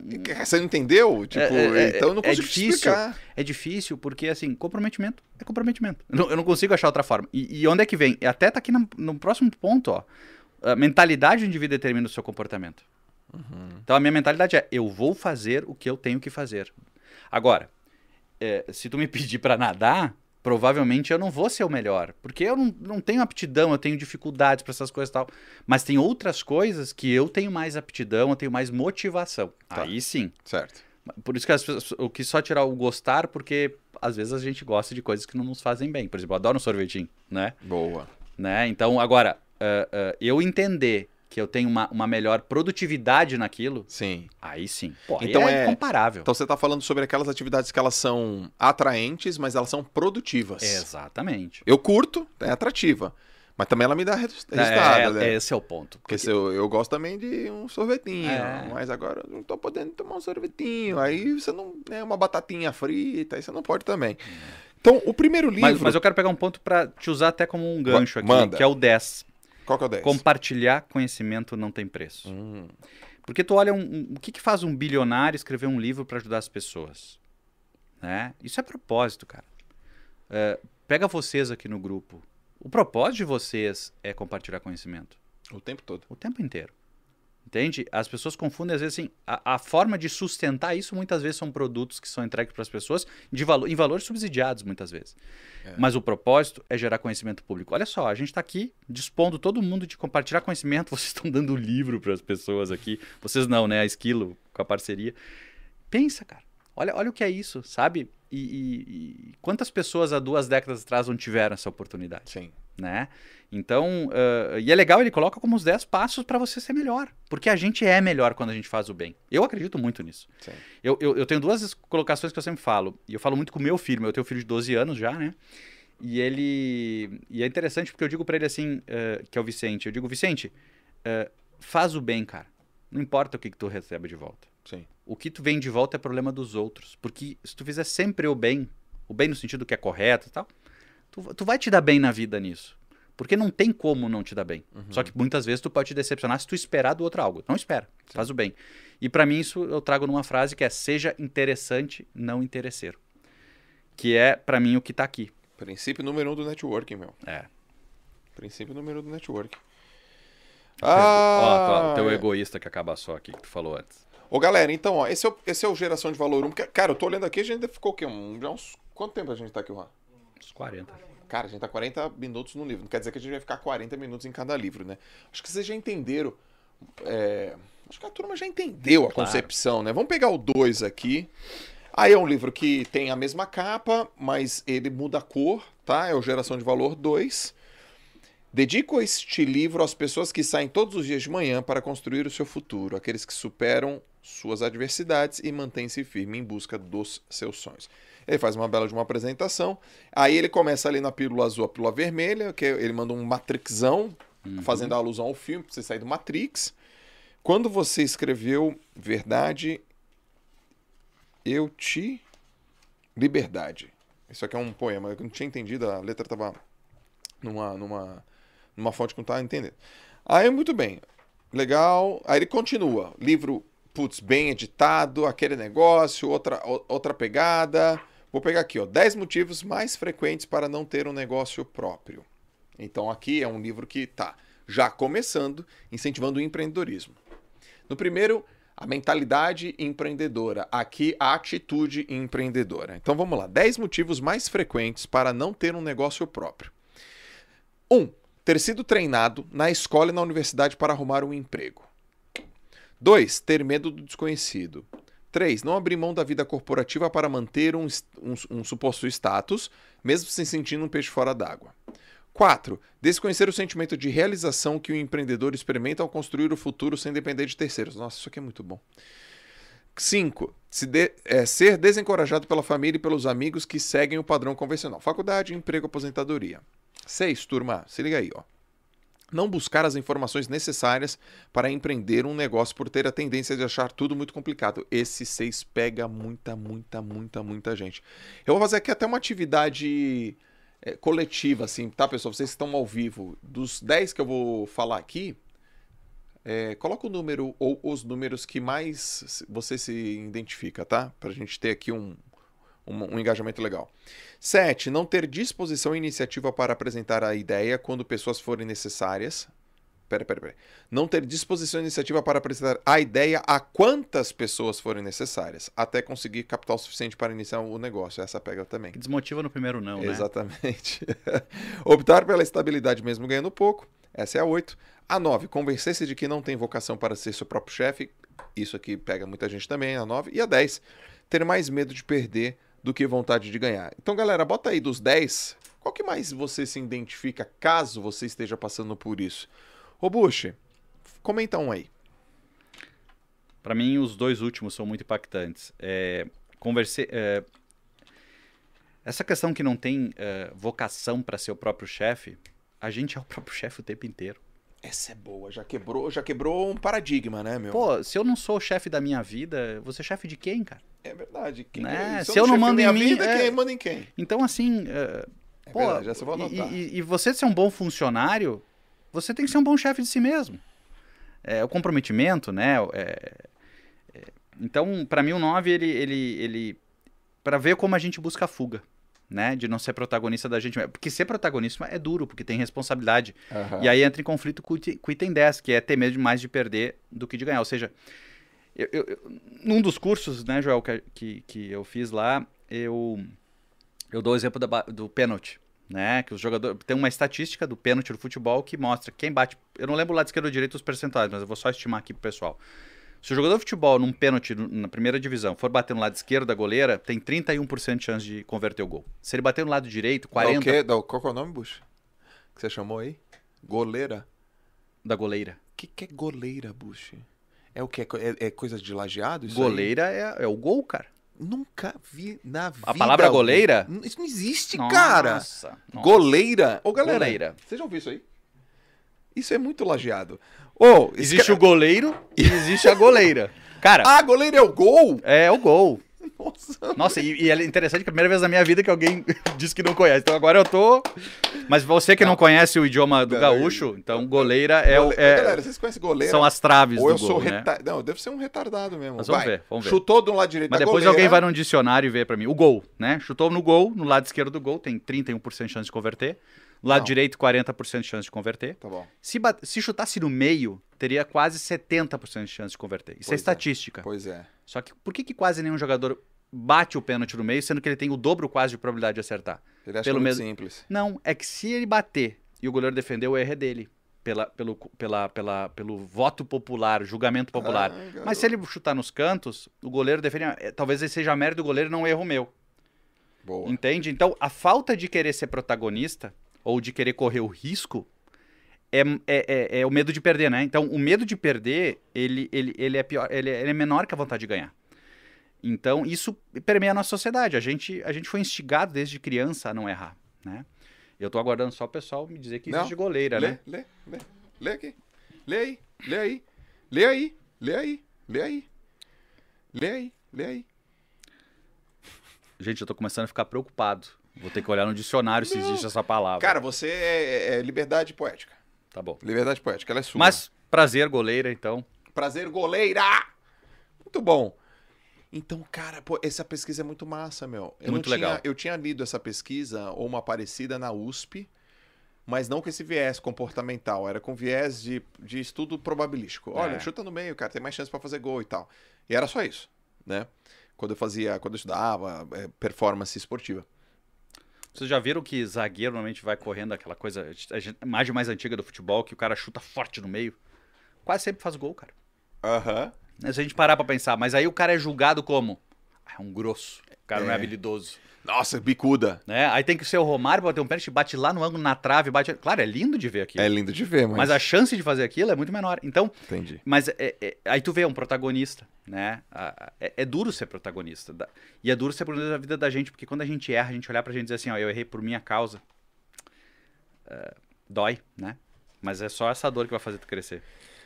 Você não entendeu? Tipo, É, é, então eu não é consigo te difícil. explicar. É difícil, porque assim, comprometimento é comprometimento. Eu não, eu não consigo achar outra forma. E, e onde é que vem? Até tá aqui no, no próximo ponto, ó. A mentalidade do indivíduo determina o seu comportamento. Então a minha mentalidade é: eu vou fazer o que eu tenho que fazer. Agora, é, se tu me pedir pra nadar, provavelmente eu não vou ser o melhor. Porque eu não, não tenho aptidão, eu tenho dificuldades pra essas coisas e tal. Mas tem outras coisas que eu tenho mais aptidão, eu tenho mais motivação. Tá. Aí sim. Certo. Por isso que as pessoas, eu quis só tirar o gostar, porque às vezes a gente gosta de coisas que não nos fazem bem. Por exemplo, eu adoro um sorvetinho, né? Boa. né? Então, agora, ah, ah, eu entender que eu tenho uma, uma melhor produtividade naquilo, Sim. aí sim. Pô, aí Então é, é- incomparável. Então você tá falando sobre aquelas atividades que elas são atraentes, mas elas são produtivas. Exatamente. Eu curto, é atrativa. Mas também ela me dá res- resultado, É, né? Esse é o ponto. Porque se eu, eu gosto também de um sorvetinho, É. mas agora eu não tô podendo tomar um sorvetinho. Aí você não. É uma batatinha frita, aí você não pode também. Então, o primeiro livro. Mas, mas eu quero pegar um ponto pra te usar até como um gancho aqui, manda. que é o 10. Qual que é o 10? Compartilhar conhecimento não tem preço. Hum, Porque tu olha um, um- o que, que faz um bilionário escrever um livro para ajudar as pessoas, né? Isso é propósito, cara. É, pega vocês aqui no grupo. O propósito de vocês é compartilhar conhecimento o tempo todo. o tempo inteiro. Entende? As pessoas confundem, às vezes, assim, a, a forma de sustentar isso muitas vezes são produtos que são entregues para as pessoas de valo, em valores subsidiados, muitas vezes. É. Mas o propósito é gerar conhecimento público. Olha só, a gente está aqui dispondo todo mundo de compartilhar conhecimento. Vocês estão dando livro para as pessoas aqui. Vocês não, né? A Esquilo com a parceria. Pensa, cara. Olha, olha o que é isso, sabe? E, e- e quantas pessoas há duas décadas atrás não tiveram essa oportunidade? Sim. Né? Então, ah, e é legal, ele coloca como os 10 passos para você ser melhor. Porque a gente é melhor quando a gente faz o bem. Eu acredito muito nisso. Eu, eu, eu tenho duas colocações que eu sempre falo. E eu falo muito com o meu filho. Eu tenho um filho de 12 anos já, né? E ele. E é interessante porque eu digo para ele assim, ah, que é o Vicente. Eu digo, Vicente, ah, faz o bem, cara. Não importa o que, que tu recebe de volta. Sim. O que tu vem de volta é problema dos outros. Porque se tu fizer sempre o bem, o bem no sentido que é correto e tal, tu, tu vai te dar bem na vida nisso. Porque não tem como não te dar bem. Só que muitas vezes tu pode te decepcionar se tu esperar do outro algo. Não espera, faz o bem. E pra mim isso eu trago numa frase que é seja interessante, não interesseiro. Que é pra mim o que tá aqui. Princípio número um do networking, meu. É. Princípio número um do networking. Ó, Ah, ó, teu é. egoísta que acaba só aqui que tu falou antes. Ô, galera, então, ó, esse é o, esse é o Geração de Valor 1. porque, Cara, eu tô olhando aqui, a gente ficou o quê? Um, já uns... Quanto tempo a gente tá aqui, Juan? Uns 40. Cara, a gente tá 40 minutos no livro. Não quer dizer que a gente vai ficar 40 minutos em cada livro, né? Acho que vocês já entenderam. é, Acho que a turma já entendeu a Claro. concepção, né? Vamos pegar o 2 aqui. Aí é um livro que tem a mesma capa, mas ele muda a cor, tá? É o Geração de Valor 2. Dedico este livro às pessoas que saem todos os dias de manhã para construir o seu futuro, aqueles que superam suas adversidades e mantêm-se firme em busca dos seus sonhos. Ele faz uma bela de uma apresentação. Aí ele começa ali na pílula azul, a pílula vermelha, que ele manda um Matrixão, fazendo alusão ao filme, pra você sair do Matrix. Quando você escreveu Verdade, eu te. Liberdade. Isso aqui é um poema. Eu não tinha entendido, a letra tava numa, numa, numa fonte que não tava entendendo. Aí, muito bem. Legal. Aí ele continua. Livro, putz, bem editado, aquele negócio, outra, outra pegada. Vou pegar aqui, ó. 10 motivos mais frequentes para não ter um negócio próprio. Então aqui é um livro que tá já começando, incentivando o empreendedorismo. No primeiro, a mentalidade empreendedora. Aqui, a atitude empreendedora. Então vamos lá. 10 motivos mais frequentes para não ter um negócio próprio. 1. Um, ter sido treinado na escola e na universidade para arrumar um emprego. 2. Ter medo do desconhecido. 3. Não abrir mão da vida corporativa para manter um, um- um suposto status, mesmo se sentindo um peixe fora d'água. 4. Desconhecer o sentimento de realização que o empreendedor experimenta ao construir o futuro sem depender de terceiros. Nossa, isso aqui é muito bom. 5. Se de- é, ser desencorajado pela família e pelos amigos que seguem o padrão convencional. Faculdade, emprego, aposentadoria. 6. Turma, se liga aí, ó. Não buscar as informações necessárias para empreender um negócio por ter a tendência de achar tudo muito complicado. Esse 6 pega muita, muita, muita, muita gente. Eu vou fazer aqui até uma atividade é, coletiva, assim, tá, pessoal? Vocês estão ao vivo, dos 10 que eu vou falar aqui, É, coloca o número ou os números que mais você se identifica, tá? Pra gente ter aqui um, um, um engajamento legal. 7. Não ter disposição e iniciativa para apresentar a ideia quando pessoas forem necessárias. Pera, pera, pera. Não ter disposição e iniciativa para apresentar a ideia a quantas pessoas forem necessárias, até conseguir capital suficiente para iniciar o negócio. Essa pega também. Que desmotiva no primeiro não, né? Exatamente. Optar pela estabilidade mesmo ganhando pouco. Essa é a 8. A 9. Convencer-se de que não tem vocação para ser seu próprio chefe. Isso aqui pega muita gente também, a 9. E a 10. Ter mais medo de perder do que vontade de ganhar. Então, galera, bota aí dos 10. Qual que mais você se identifica caso você esteja passando por isso? Bush, comenta um aí. Para mim, os dois últimos são muito impactantes. É, conversei, é, essa questão que não tem é, vocação para ser o próprio chefe, a gente é o próprio chefe o tempo inteiro. Essa é boa, já quebrou, já quebrou um paradigma, né, meu? Pô, se eu não sou o chefe da minha vida, você é chefe de quem, cara? É verdade. Quem Né? que- Se eu não chefe mando em mim, vida, é- quem manda em quem? Então, assim, é, É pô, verdade, essa eu vou e- anotar. e, e você ser um bom funcionário, você tem que ser um bom chefe de si mesmo. É, o comprometimento, né? é- é- então, para mim, o 9, ele, ele, ele para ver como a gente busca a fuga, né? De não ser protagonista da gente mesmo. Porque ser protagonista é duro, porque tem responsabilidade. Aham. E aí entra em conflito com com o item 10, que é ter medo mais de perder do que de ganhar. Ou seja, eu, eu- eu- num dos cursos, né, Joel, que, que, que eu fiz lá, eu, eu dou o exemplo da do pênalti. Né, que os jogadores. Tem uma estatística do pênalti do futebol que mostra quem bate. Eu não lembro o lado esquerdo ou direito os percentuais, mas eu vou só estimar aqui pro pessoal. Se o jogador de futebol, num pênalti na primeira divisão, for bater no lado esquerdo da goleira, tem 31% de chance de converter o gol. Se ele bater no lado direito, Dá 40% o quê? O- Qual que é o nome, Bush? Que você chamou aí? Goleira? da goleira. O que, que é goleira, Bush? É o que? É, é- é coisa de lajeado? Isso aí? Goleira é, é o gol, cara. Nunca vi na vida. A palavra goleira? Isso não existe, cara. Nossa, nossa. Goleira. Ô, galera. Goleira. Você já ouviu isso aí? Isso é muito lajeado. Esse Existe cara- o goleiro e existe a goleira. Cara, Ah, goleiro é o gol? é o gol. Nossa. Nossa, e, e é interessante que é a primeira vez na minha vida que alguém disse que não conhece. Então agora eu tô. Mas você que não conhece o idioma do gaúcho, então goleira é o. É- Galera, vocês conhecem goleira? são as traves Ou eu do sou gol, né? retardado. Não, deve ser um retardado mesmo. Mas vamos Vai. ver, vamos ver. Chutou do lado direito Mas depois goleira. alguém vai num dicionário e vê pra mim. O gol, né? Chutou no gol, no lado esquerdo do gol, tem 31% de chance de converter. No lado Não. direito, 40% de chance de converter. Tá bom. Se, se chutasse no meio, teria quase 70% de chance de converter. Isso Pois é é. estatística. Pois é. Só que por que, que quase nenhum jogador bate o pênalti no meio, sendo que ele tem o dobro quase de probabilidade de acertar? Ele acha Pelo muito mesmo- simples. Não, é que se ele bater e o goleiro defender, o erro é dele. Pela, pelo, pela, pela, pelo voto popular, julgamento popular. Ah. Mas se ele chutar nos cantos, o goleiro defende. eh, Talvez ele seja mérito do goleiro não um erro meu. Boa. Entende? Então, a falta de querer ser protagonista ou de querer correr o risco é, é, é, é o medo de perder, né? Então, o medo de perder, ele, ele, ele, é, pior, ele, é, ele é menor que a vontade de ganhar. Então, isso permeia a nossa sociedade. A gente, a gente foi instigado desde criança a não errar, né? Eu tô aguardando só o pessoal me dizer que Não. existe goleira, lê, né? lê, lê. Lê aqui. Lê aí. Lê aí. Lê aí. Lê aí. Lê aí. Lê aí. Lê aí. Gente, eu tô começando a ficar preocupado. Vou ter que olhar no dicionário se existe essa palavra. Cara, você é, é liberdade poética. Tá bom. Liberdade poética, ela é sua. Mas, prazer, goleira, então. Prazer, goleira! Muito bom. Então, cara, pô, essa pesquisa é muito massa, meu. Eu Muito tinha- legal. eu tinha lido essa pesquisa, ou uma parecida na USP, mas não com esse viés comportamental. Era com viés de, de estudo probabilístico. Olha, É. chuta no meio, cara, tem mais chance pra fazer gol e tal. E era só isso, né? Quando eu fazia, quando eu estudava, é, performance esportiva. Vocês já viram que zagueiro normalmente vai correndo aquela coisa, a imagem mais antiga do futebol, que o cara chuta forte no meio? Quase sempre faz gol, cara. Aham. Se a gente parar pra pensar, mas aí o cara é julgado como? Ah, é um grosso. O cara não é É. habilidoso. Nossa, bicuda. Né? Aí tem que ser o Romário pra bater um pênalti, bate lá no ângulo, na trave, bate. Claro, é lindo de ver aquilo. É lindo de ver, mas. Mas a chance de fazer aquilo é muito menor. Então, Entendi. mas é- é- aí tu vê é um protagonista, né? É, é duro ser protagonista. E é duro ser protagonista da vida da gente, porque quando a gente erra, a gente olhar pra gente e dizer assim, ó, eu errei por minha causa. É, dói, né? Mas é só essa dor que vai fazer tu crescer.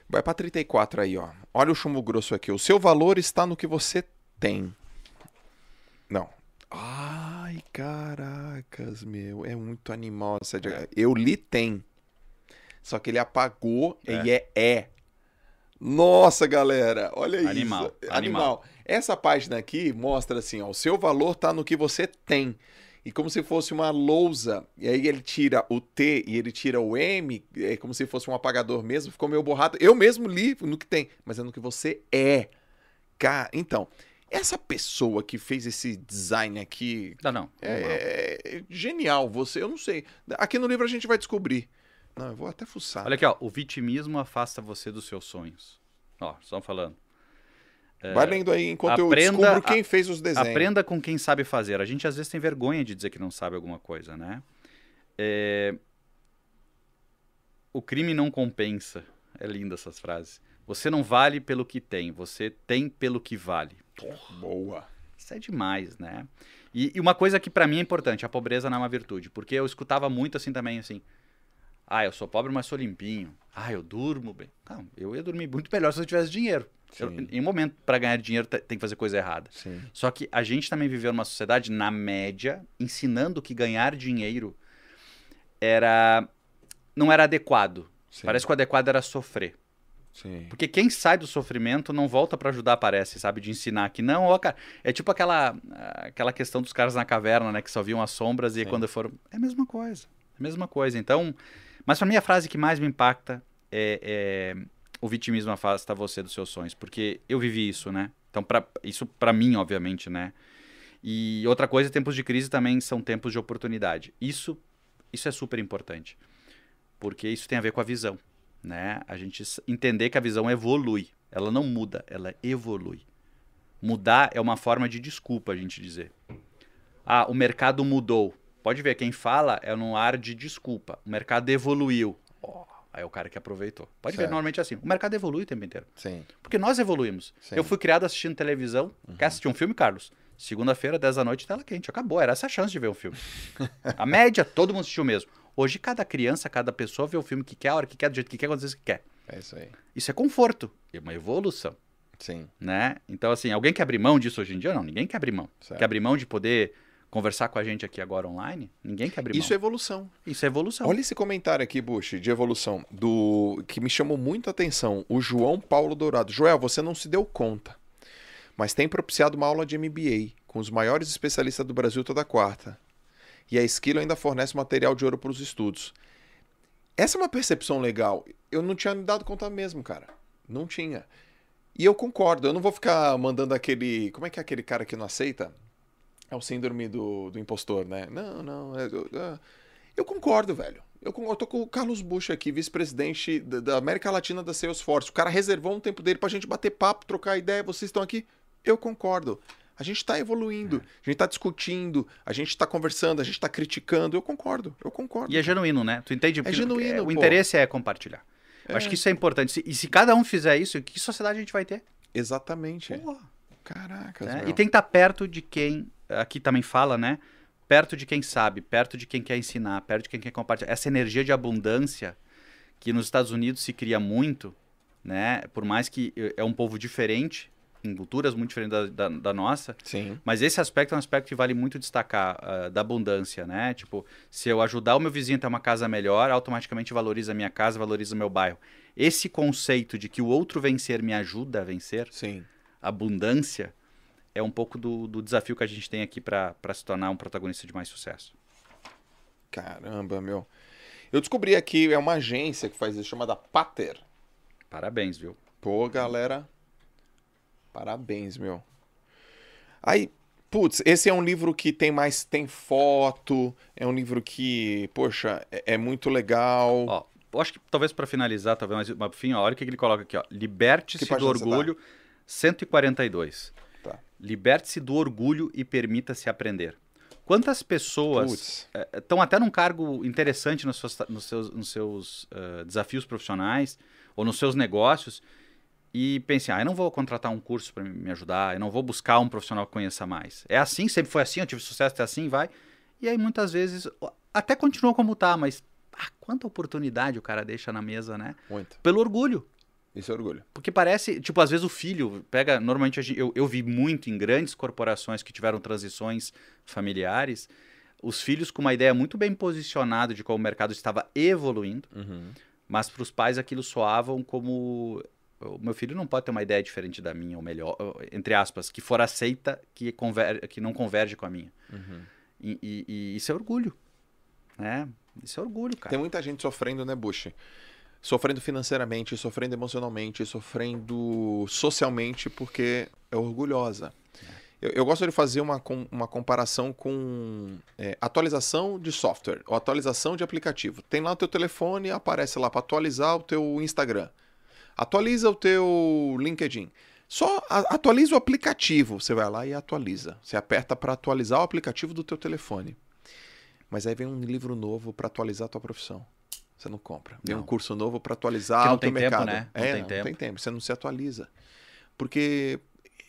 Vai pra 34 aí, ó. Olha o chumbo grosso aqui. O seu valor está no que você tem. Não. Ai, caracas, meu. É muito animal essa. diagra- Eu li tem. Só que ele apagou É. e é é. Nossa, galera, olha Animal, isso. animal. Essa página aqui mostra assim, ó, o seu valor tá no que você tem. E como se fosse uma lousa. E aí ele tira o T e ele tira o M, é como se fosse um apagador mesmo. Ficou meio borrado. Eu mesmo li no que tem, mas é no que você é. Então, essa pessoa que fez esse design aqui Não, não. é, é genial. Você, eu não sei. Aqui no livro a gente vai descobrir. Não, eu vou até fuçar. Olha aqui, ó. O vitimismo afasta você dos seus sonhos. Ó, estão falando. Vai lendo aí enquanto aprenda eu descubro quem fez os desenhos. Aprenda com quem sabe fazer. A gente às vezes tem vergonha de dizer que não sabe alguma coisa, né? É, O crime não compensa. É linda essas frases. Você não vale pelo que tem, você tem pelo que vale. Boa. Isso é demais, né? E, e uma coisa que pra mim é importante, a pobreza não é uma virtude, porque eu escutava muito assim também, assim, ah, eu sou pobre, mas sou limpinho. Ah, eu durmo bem. Não, eu ia dormir muito melhor se eu tivesse dinheiro. Eu- em um momento, pra ganhar dinheiro, te- tem que fazer coisa errada. Sim. Só que a gente também viveu numa sociedade, na média, ensinando que ganhar dinheiro era não era adequado. Sim. Parece que o adequado era sofrer. Sim. Porque quem sai do sofrimento não volta pra ajudar, parece, sabe? De ensinar que não, ó, cara. É tipo aquela, aquela questão dos caras na caverna, né? Que só viam as sombras e quando foram. É a mesma coisa. É a mesma coisa. Então. Mas pra mim a frase que mais me impacta é, é, o vitimismo afasta você dos seus sonhos. Porque eu vivi isso, né? Então, pra, isso pra mim, obviamente, né? E outra coisa, tempos de crise também são tempos de oportunidade. Isso, isso é super importante. Porque isso tem a ver com a visão né? A gente entender que a visão evolui. Ela não muda, ela evolui. Mudar é uma forma de desculpa, a gente dizer. Ah, o mercado mudou. Pode ver, quem fala é num ar de desculpa. O mercado evoluiu. Ó, aí é o cara que aproveitou. Pode ver, Certo. normalmente é assim. O mercado evolui o tempo inteiro. Sim. Porque nós evoluímos. Sim. Eu fui criado assistindo televisão. Quer assistir um filme, Carlos? Segunda-feira, 10 da noite, tela quente. Acabou. Era essa a chance de ver um filme. a média, todo mundo assistiu mesmo. Hoje, cada criança, cada pessoa vê o filme que quer, a hora que quer, do jeito que quer, quantas vezes que quer. É isso aí. Isso é conforto. É uma evolução, Sim. né? Então, assim, alguém quer abrir mão disso hoje em dia? Não, ninguém quer abrir mão. Certo. Quer abrir mão de poder conversar com a gente aqui agora online? Ninguém quer abrir Isso é mão. evolução. Isso é evolução. Olha esse comentário aqui, Bush, de evolução, do que me chamou muito a atenção. O João Paulo Dourado. Joel, você não se deu conta, mas tem propiciado uma aula de MBA com os maiores especialistas do Brasil toda quarta. E a Esquilo ainda fornece material de ouro para os estudos. Essa é uma percepção legal. Eu não tinha me dado conta mesmo, cara. Não tinha. E eu concordo. Eu não vou ficar mandando aquele. Como é que é aquele cara que não aceita? É o síndrome do, do impostor, né? Não, não. é- é- eu concordo, velho. Eu, eu tô com o Carlos Bush aqui, vice-presidente da, da América Latina da Salesforce. O cara reservou um tempo dele pra gente bater papo, trocar ideia. Vocês estão aqui? Eu concordo. A gente tá evoluindo, a gente tá discutindo, a gente tá conversando, a gente tá criticando. Eu concordo, eu concordo. E é genuíno, né? Tu entende? Porque genuíno, O pô. interesse é compartilhar. Eu acho que isso é importante. E se cada um fizer isso, que sociedade a gente vai ter? Exatamente. Porra. Caracas, meu. E tem que estar perto de quem, aqui também fala, né? Perto de quem sabe, perto de quem quer ensinar, perto de quem quer compartilhar. Essa energia de abundância que nos Estados Unidos se cria muito, né? Por mais que é um povo diferente, em culturas muito diferentes da, da, da nossa, Sim, mas esse aspecto é um aspecto que vale muito destacar, ah, da abundância, né? Tipo, se eu ajudar o meu vizinho a ter uma casa melhor, automaticamente valoriza a minha casa, valoriza o meu bairro. Esse conceito de que o outro vencer me ajuda a vencer, sim. abundância é um pouco do, do desafio que a gente tem aqui para se tornar um protagonista de mais sucesso. Caramba, meu. Eu descobri aqui, é uma agência que faz isso, chamada Pater. Parabéns, viu? Pô, galera. Parabéns, meu. Aí, putz, esse é um livro que tem mais. Tem foto. É um livro que, poxa, é, é muito legal. Ó, eu acho que talvez para finalizar, talvez, mas mas, enfim, ó, olha o que ele coloca aqui, ó. Liberte-se do tá? orgulho, 142. Liberte-se do orgulho e permita-se aprender. Quantas pessoas estão até num cargo interessante nos seus, nos seus, nos seus eh, desafios profissionais ou nos seus negócios e pensem, ah, eu não vou contratar um curso para me ajudar, eu não vou buscar um profissional que conheça mais. É assim, sempre foi assim, eu tive sucesso, é assim, vai. E aí muitas vezes até continua como tá, mas ah, quanta oportunidade o cara deixa na mesa, né? Muito. Pelo orgulho. Isso é orgulho. Porque parece, tipo, às vezes o filho pega. Normalmente eu, eu vi muito em grandes corporações que tiveram transições familiares, os filhos com uma ideia muito bem posicionada de como o mercado estava evoluindo, Uhum. mas para os pais aquilo soavam como o meu filho não pode ter uma ideia diferente da minha, ou melhor, entre aspas, que for aceita, que, conver, que não converge com a minha. Uhum. E, e- e isso é orgulho, né? Isso é orgulho, cara. Tem muita gente sofrendo, né, Bush? Sofrendo financeiramente, sofrendo emocionalmente, sofrendo socialmente porque é orgulhosa. Eu, eu gosto de fazer uma, uma comparação com é, atualização de software ou atualização de aplicativo. Tem lá o teu telefone, aparece lá para atualizar o teu Instagram. Atualiza o teu LinkedIn. Só atualiza o aplicativo. Você vai lá e atualiza. Você aperta para atualizar o aplicativo do teu telefone. Mas aí vem um livro novo para atualizar a tua profissão. Você não compra. Vem Não. um curso novo para atualizar Porque não o tem tempo, mercado. né? Não é, tem não tempo. tem tempo. Você não se atualiza. Porque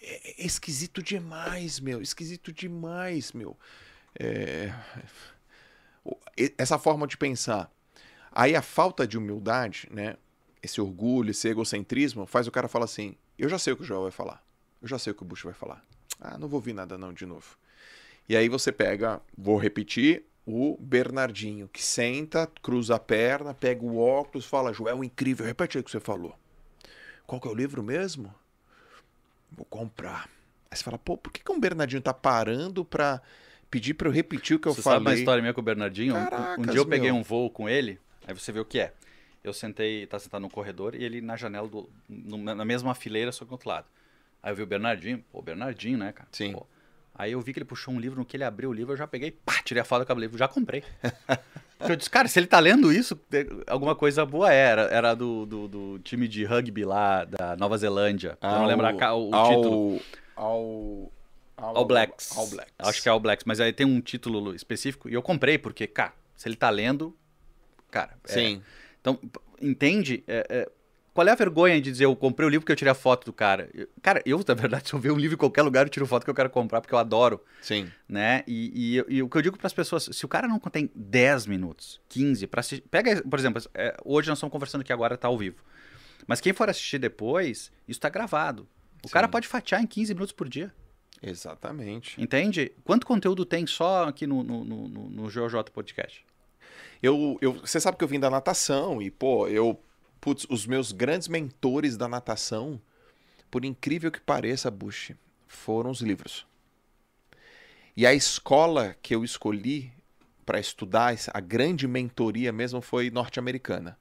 é é esquisito demais, meu. Esquisito demais, meu. É, Essa forma de pensar. Aí a falta de humildade, né? Esse orgulho, esse egocentrismo, faz o cara falar assim: eu já sei o que o Joel vai falar. Eu já sei o que o Bush vai falar. Ah, não vou ouvir nada não de novo. E aí você pega, vou repetir, o Bernardinho, que senta, cruza a perna, pega o óculos, fala, Joel, incrível, repete aí o que você falou. Qual que é o livro mesmo? Vou comprar. Aí você fala, pô, por que, que um Bernardinho tá parando pra pedir pra eu repetir o que eu Você falei? sabe uma história minha com o Bernardinho? Um- um, Caracas, dia eu peguei meu. um voo com ele, aí você vê o que é. Eu sentei, tá sentado no corredor e ele na janela, do, na mesma fileira, só que do outro lado. Aí eu vi o Bernardinho, pô, Bernardinho, né, cara? Sim. Pô. Aí eu vi que ele puxou um livro, no que ele abriu o livro, eu já peguei, pá, tirei a foto do livro, já comprei. Eu disse, cara, se ele tá lendo isso, de- alguma coisa boa era. Era do, do, do time de rugby lá da Nova Zelândia. eu não lembro a ca- o, ao, título. Ao, ao, All Blacks. All Blacks. Acho que é All Blacks, mas aí tem um título específico e eu comprei porque, cara, se ele tá lendo, cara. é- Sim. então, p- entende? É, é, qual é a vergonha de dizer eu comprei o livro porque eu tirei a foto do cara? Eu- cara, eu, na verdade, se eu ver um livro em qualquer lugar, eu tiro foto que eu quero comprar porque eu adoro, Sim. né? E, e e o que eu digo para as pessoas, se o cara não tem 10 minutos, 15 para assistir, pega, por exemplo, é, hoje nós estamos conversando aqui agora, tá ao vivo. Mas quem for assistir depois, isso tá gravado. O Sim. cara pode fatiar em 15 minutos por dia. Exatamente. Entende? Quanto conteúdo tem só aqui no, no, no, no, no GeoJ Podcast? Eu, eu, você sabe que eu vim da natação e, pô, eu. Putz, os meus grandes mentores da natação, por incrível que pareça, Bush, foram os livros. E a escola que eu escolhi para estudar, a grande mentoria mesmo, foi norte-americana.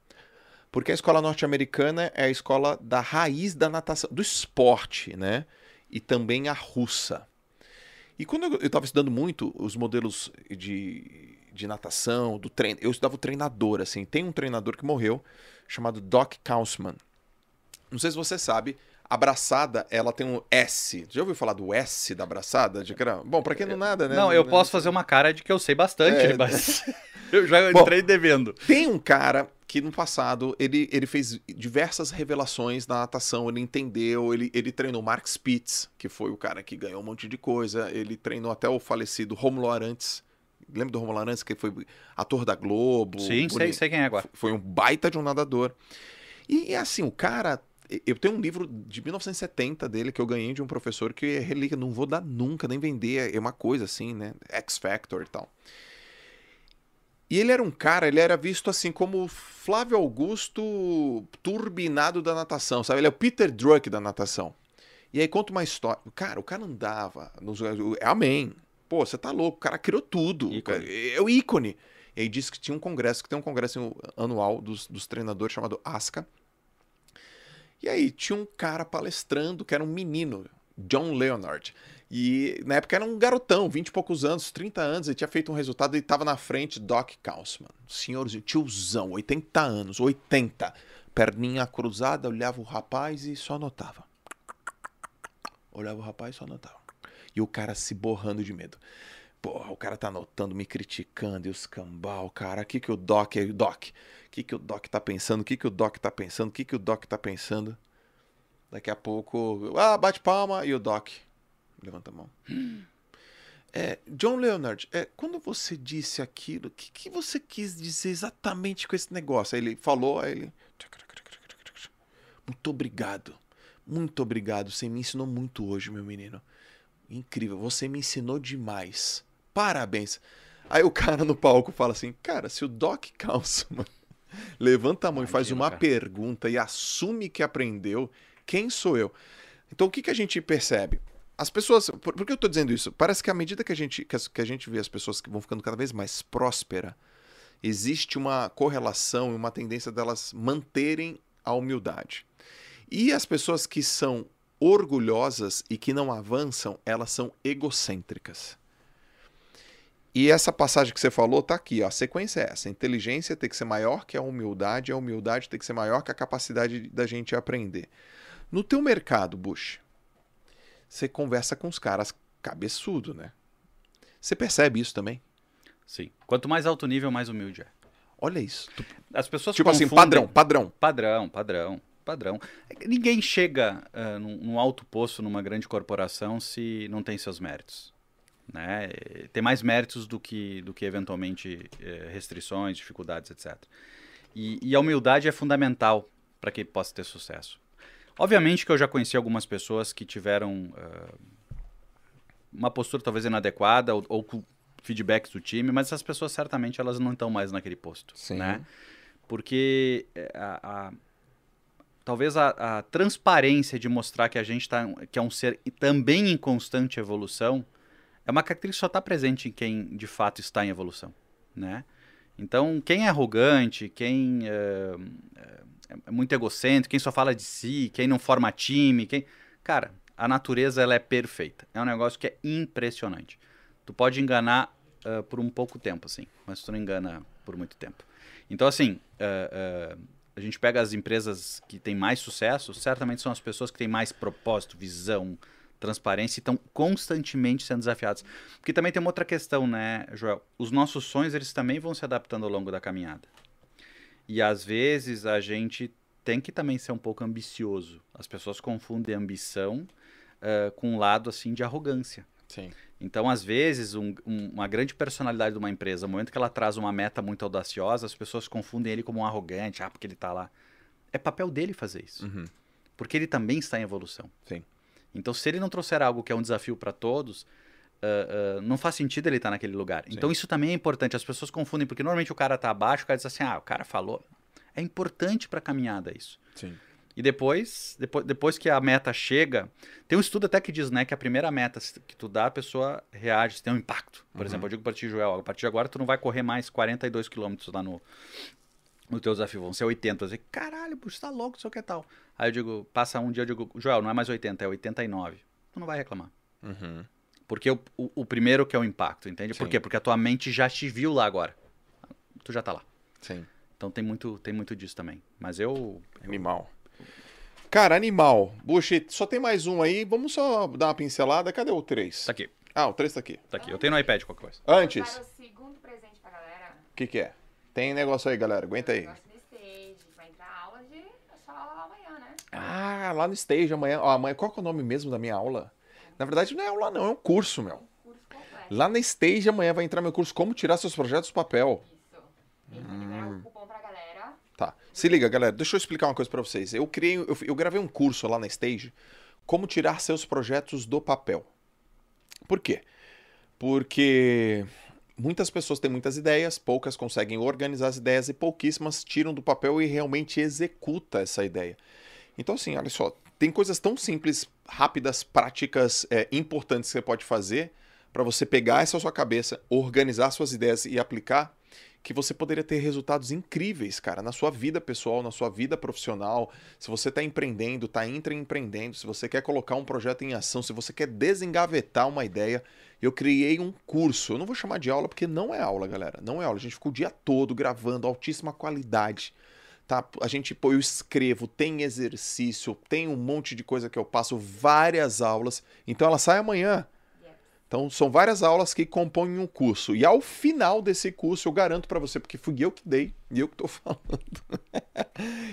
Porque a escola norte-americana é a escola da raiz da natação, do esporte, né? E também a russa. E quando eu estava estudando muito os modelos de, de natação, do treino, eu estudava o treinador, assim. Tem um treinador que morreu, chamado Doc Kausman. Não sei se você sabe, a braçada, ela tem um S. Já ouviu falar do S da braçada? De. Bom, pra quem não nada, né? Não, eu posso fazer uma cara de que eu sei bastante, É. mas eu já Bom, entrei devendo. Tem um cara que no passado ele, ele fez diversas revelações na natação, ele entendeu, ele, ele treinou Mark Spitz, que foi o cara que ganhou um monte de coisa, ele treinou até o falecido Romulo Arantes. Lembra do Romulo Arantes, que foi ator da Globo? Sim, sei, sei quem é agora. Foi um baita de um nadador. E assim, o cara. Eu tenho um livro de 1970 dele que eu ganhei de um professor que é relíquia, não vou dar nunca, nem vender, é uma coisa assim, né? X Factor e tal. E ele era um cara, ele era visto assim como Flávio Augusto turbinado da natação, sabe? Ele é o Peter Druck da natação. E aí conta uma história. Cara, o cara andava. Nos... Amém. Pô, você tá louco, o cara criou tudo. Ícone. É o ícone. E aí disse que tinha um congresso, que tem um congresso anual dos, dos treinadores chamado ASCA. E aí tinha um cara palestrando, que era um menino, John Leonard. E na época era um garotão, 20 e poucos anos, 30 anos, ele tinha feito um resultado e estava na frente Doc Kausman. Senhorzinho, tiozão, 80 anos, 80. Perninha cruzada, olhava o rapaz e só anotava. Olhava o rapaz e só anotava. E o cara se borrando de medo. Porra, o cara tá anotando, me criticando, e os cambal, cara, o que que o Doc é, Doc? O que que o Doc tá pensando? O que que o Doc tá pensando? O que que o Doc tá pensando? Daqui a pouco, ah, bate palma e o Doc levanta a mão. É, John Leonard, é, quando você disse aquilo, o que, que você quis dizer exatamente com esse negócio? Aí ele falou, aí ele. Muito obrigado. Muito obrigado. Você me ensinou muito hoje, meu menino. Incrível. Você me ensinou demais. Parabéns. Aí o cara no palco fala assim: Cara, se o Doc Kausman levanta a mão e faz uma cara. pergunta e assume que aprendeu, quem sou eu? Então o que, que a gente percebe? As pessoas. Por, por que eu tô dizendo isso? Parece que à medida que a gente, que, as- que a gente vê as pessoas que vão ficando cada vez mais prósperas, existe uma correlação e uma tendência delas manterem a humildade. E as pessoas que são orgulhosas e que não avançam, elas são egocêntricas. E essa passagem que você falou tá aqui, ó. A sequência é essa: a inteligência tem que ser maior que a humildade, a humildade tem que ser maior que a capacidade da gente aprender. No teu mercado, Bush, você conversa com os caras cabeçudo, né? Você percebe isso também? Sim. Quanto mais alto nível, mais humilde é. Olha isso. Tu- As pessoas tipo assim, confundem- padrão, padrão. Padrão, padrão, padrão. É Ninguém chega ah, num, num alto posto numa grande corporação se não tem seus méritos. Né? Tem mais méritos do que, do que eventualmente restrições, dificuldades, etc. E, e a humildade é fundamental para que possa ter sucesso. Obviamente que eu já conheci algumas pessoas que tiveram ah, uma postura talvez inadequada ou, ou com feedbacks do time, mas essas pessoas certamente elas não estão mais naquele posto. Sim. Né? Porque a, a- talvez a, a transparência de mostrar que a gente tá, que é um ser também em constante evolução é uma característica que só está presente em quem de fato está em evolução, né? Então, quem é arrogante, quem é, é muito egocêntrico, quem só fala de si, quem não forma time, quem... Cara, a natureza ela é perfeita. É um negócio que é impressionante. Tu pode enganar ah, por um pouco tempo, assim, mas tu não engana por muito tempo. Então, assim, ah, ah, a gente pega as empresas que têm mais sucesso, certamente são as pessoas que têm mais propósito, visão, transparência e estão constantemente sendo desafiadas. Porque também tem uma outra questão, né, Joel? Os nossos sonhos, eles também vão se adaptando ao longo da caminhada. E às vezes a gente tem que também ser um pouco ambicioso. As pessoas confundem ambição ah, com um lado, assim, de arrogância. Sim. Então, às vezes, um- um- uma grande personalidade de uma empresa, no momento que ela traz uma meta muito audaciosa, as pessoas confundem ele como um arrogante, ah, porque ele está lá. É papel dele fazer isso. Uhum. Porque ele também está em evolução. Sim. Então, se ele não trouxer algo que é um desafio para todos, ah, ah, não faz sentido ele estar naquele lugar. Então, isso também é importante. As pessoas confundem, porque normalmente o cara está abaixo, o cara diz assim, ah, o cara falou. É importante para a caminhada isso. Sim. E depois, depois, depois que a meta chega, tem um estudo até que diz, né, que a primeira meta que tu dá, a pessoa reage, tem um impacto. Por exemplo, eu digo para ti, Joel, a partir de agora tu não vai correr mais 42 quilômetros lá no, no teu desafio, vão ser 80. Eu digo, caralho, puxa, tá louco, não sei o que tal. Aí eu digo, passa um dia, eu digo, Joel, não é mais 80, é 89. Tu não vai reclamar. Uhum. Porque o, o, o primeiro que é o impacto, entende? Por Sim. quê? Porque a tua mente já te viu lá agora. Tu já tá lá. Sim. Então tem muito, tem muito disso também. Mas eu... Animal. Cara, animal. Bush, só tem mais um aí. Vamos só dar uma pincelada. Cadê o 3? Tá aqui, Ah, o 3 tá aqui. tá aqui. Eu tenho no iPad qualquer coisa. Antes, Para o segundo presente pra galera, o que que é? Tem negócio aí, galera. Aguenta aí. negócio de stage, vai entrar aula de. Só aula amanhã? Ah, lá no stage amanhã. Ó, amanhã. Qual que é o nome mesmo da minha aula? Na verdade, não é aula, não. É um curso, meu. Curso completo. Lá na stage amanhã vai entrar meu curso Como Tirar Seus Projetos do Papel. Isso. Tem que liberar o cupom pra galera. Tá. Se liga, galera. Deixa eu explicar uma coisa pra vocês. Eu criei, eu, eu gravei um curso lá na Stage, como tirar seus projetos do papel. Por quê? Porque muitas pessoas têm muitas ideias, poucas conseguem organizar as ideias e pouquíssimas tiram do papel e realmente executa essa ideia. Então, assim, olha só, tem coisas tão simples, rápidas, práticas, é, importantes que você pode fazer para você pegar essa sua cabeça, organizar suas ideias e aplicar, que você poderia ter resultados incríveis, cara, na sua vida pessoal, na sua vida profissional. Se você está empreendendo, está intraempreendendo, se você quer colocar um projeto em ação, se você quer desengavetar uma ideia, eu criei um curso. Eu não vou chamar de aula porque não é aula, galera. Não é aula. A gente ficou o dia todo gravando, altíssima qualidade. Tá? A gente, pô, eu escrevo, tem exercício, tem um monte de coisa que eu passo, várias aulas. Então ela sai amanhã. Então são várias aulas que compõem um curso. E ao final desse curso, eu garanto pra você, porque fui eu que dei e eu que tô falando.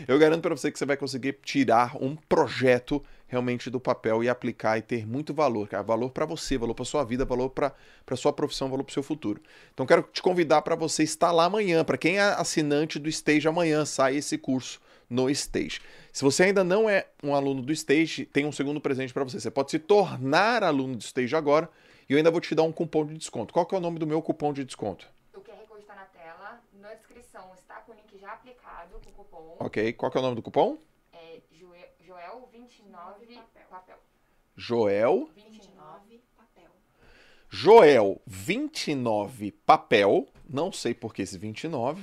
eu garanto pra você que você vai conseguir tirar um projeto realmente do papel e aplicar e ter muito valor, cara. Valor pra você, valor pra sua vida, valor para sua profissão, valor pro seu futuro. Então quero te convidar pra você estar lá amanhã. Pra quem é assinante do Stage amanhã, sai esse curso no Stage. Se você ainda não é um aluno do Stage, tem um segundo presente pra você. Você pode se tornar aluno do Stage agora e eu ainda vou te dar um cupom de desconto. Qual que é o nome do meu cupom de desconto? O QR Code tá na tela. Na descrição está com o link já aplicado com o cupom Ok, qual que é o nome do cupom? é Joel, Joel 29 papel. Joel. 29 papel. Joel 29 papel. Não sei por que esse 29.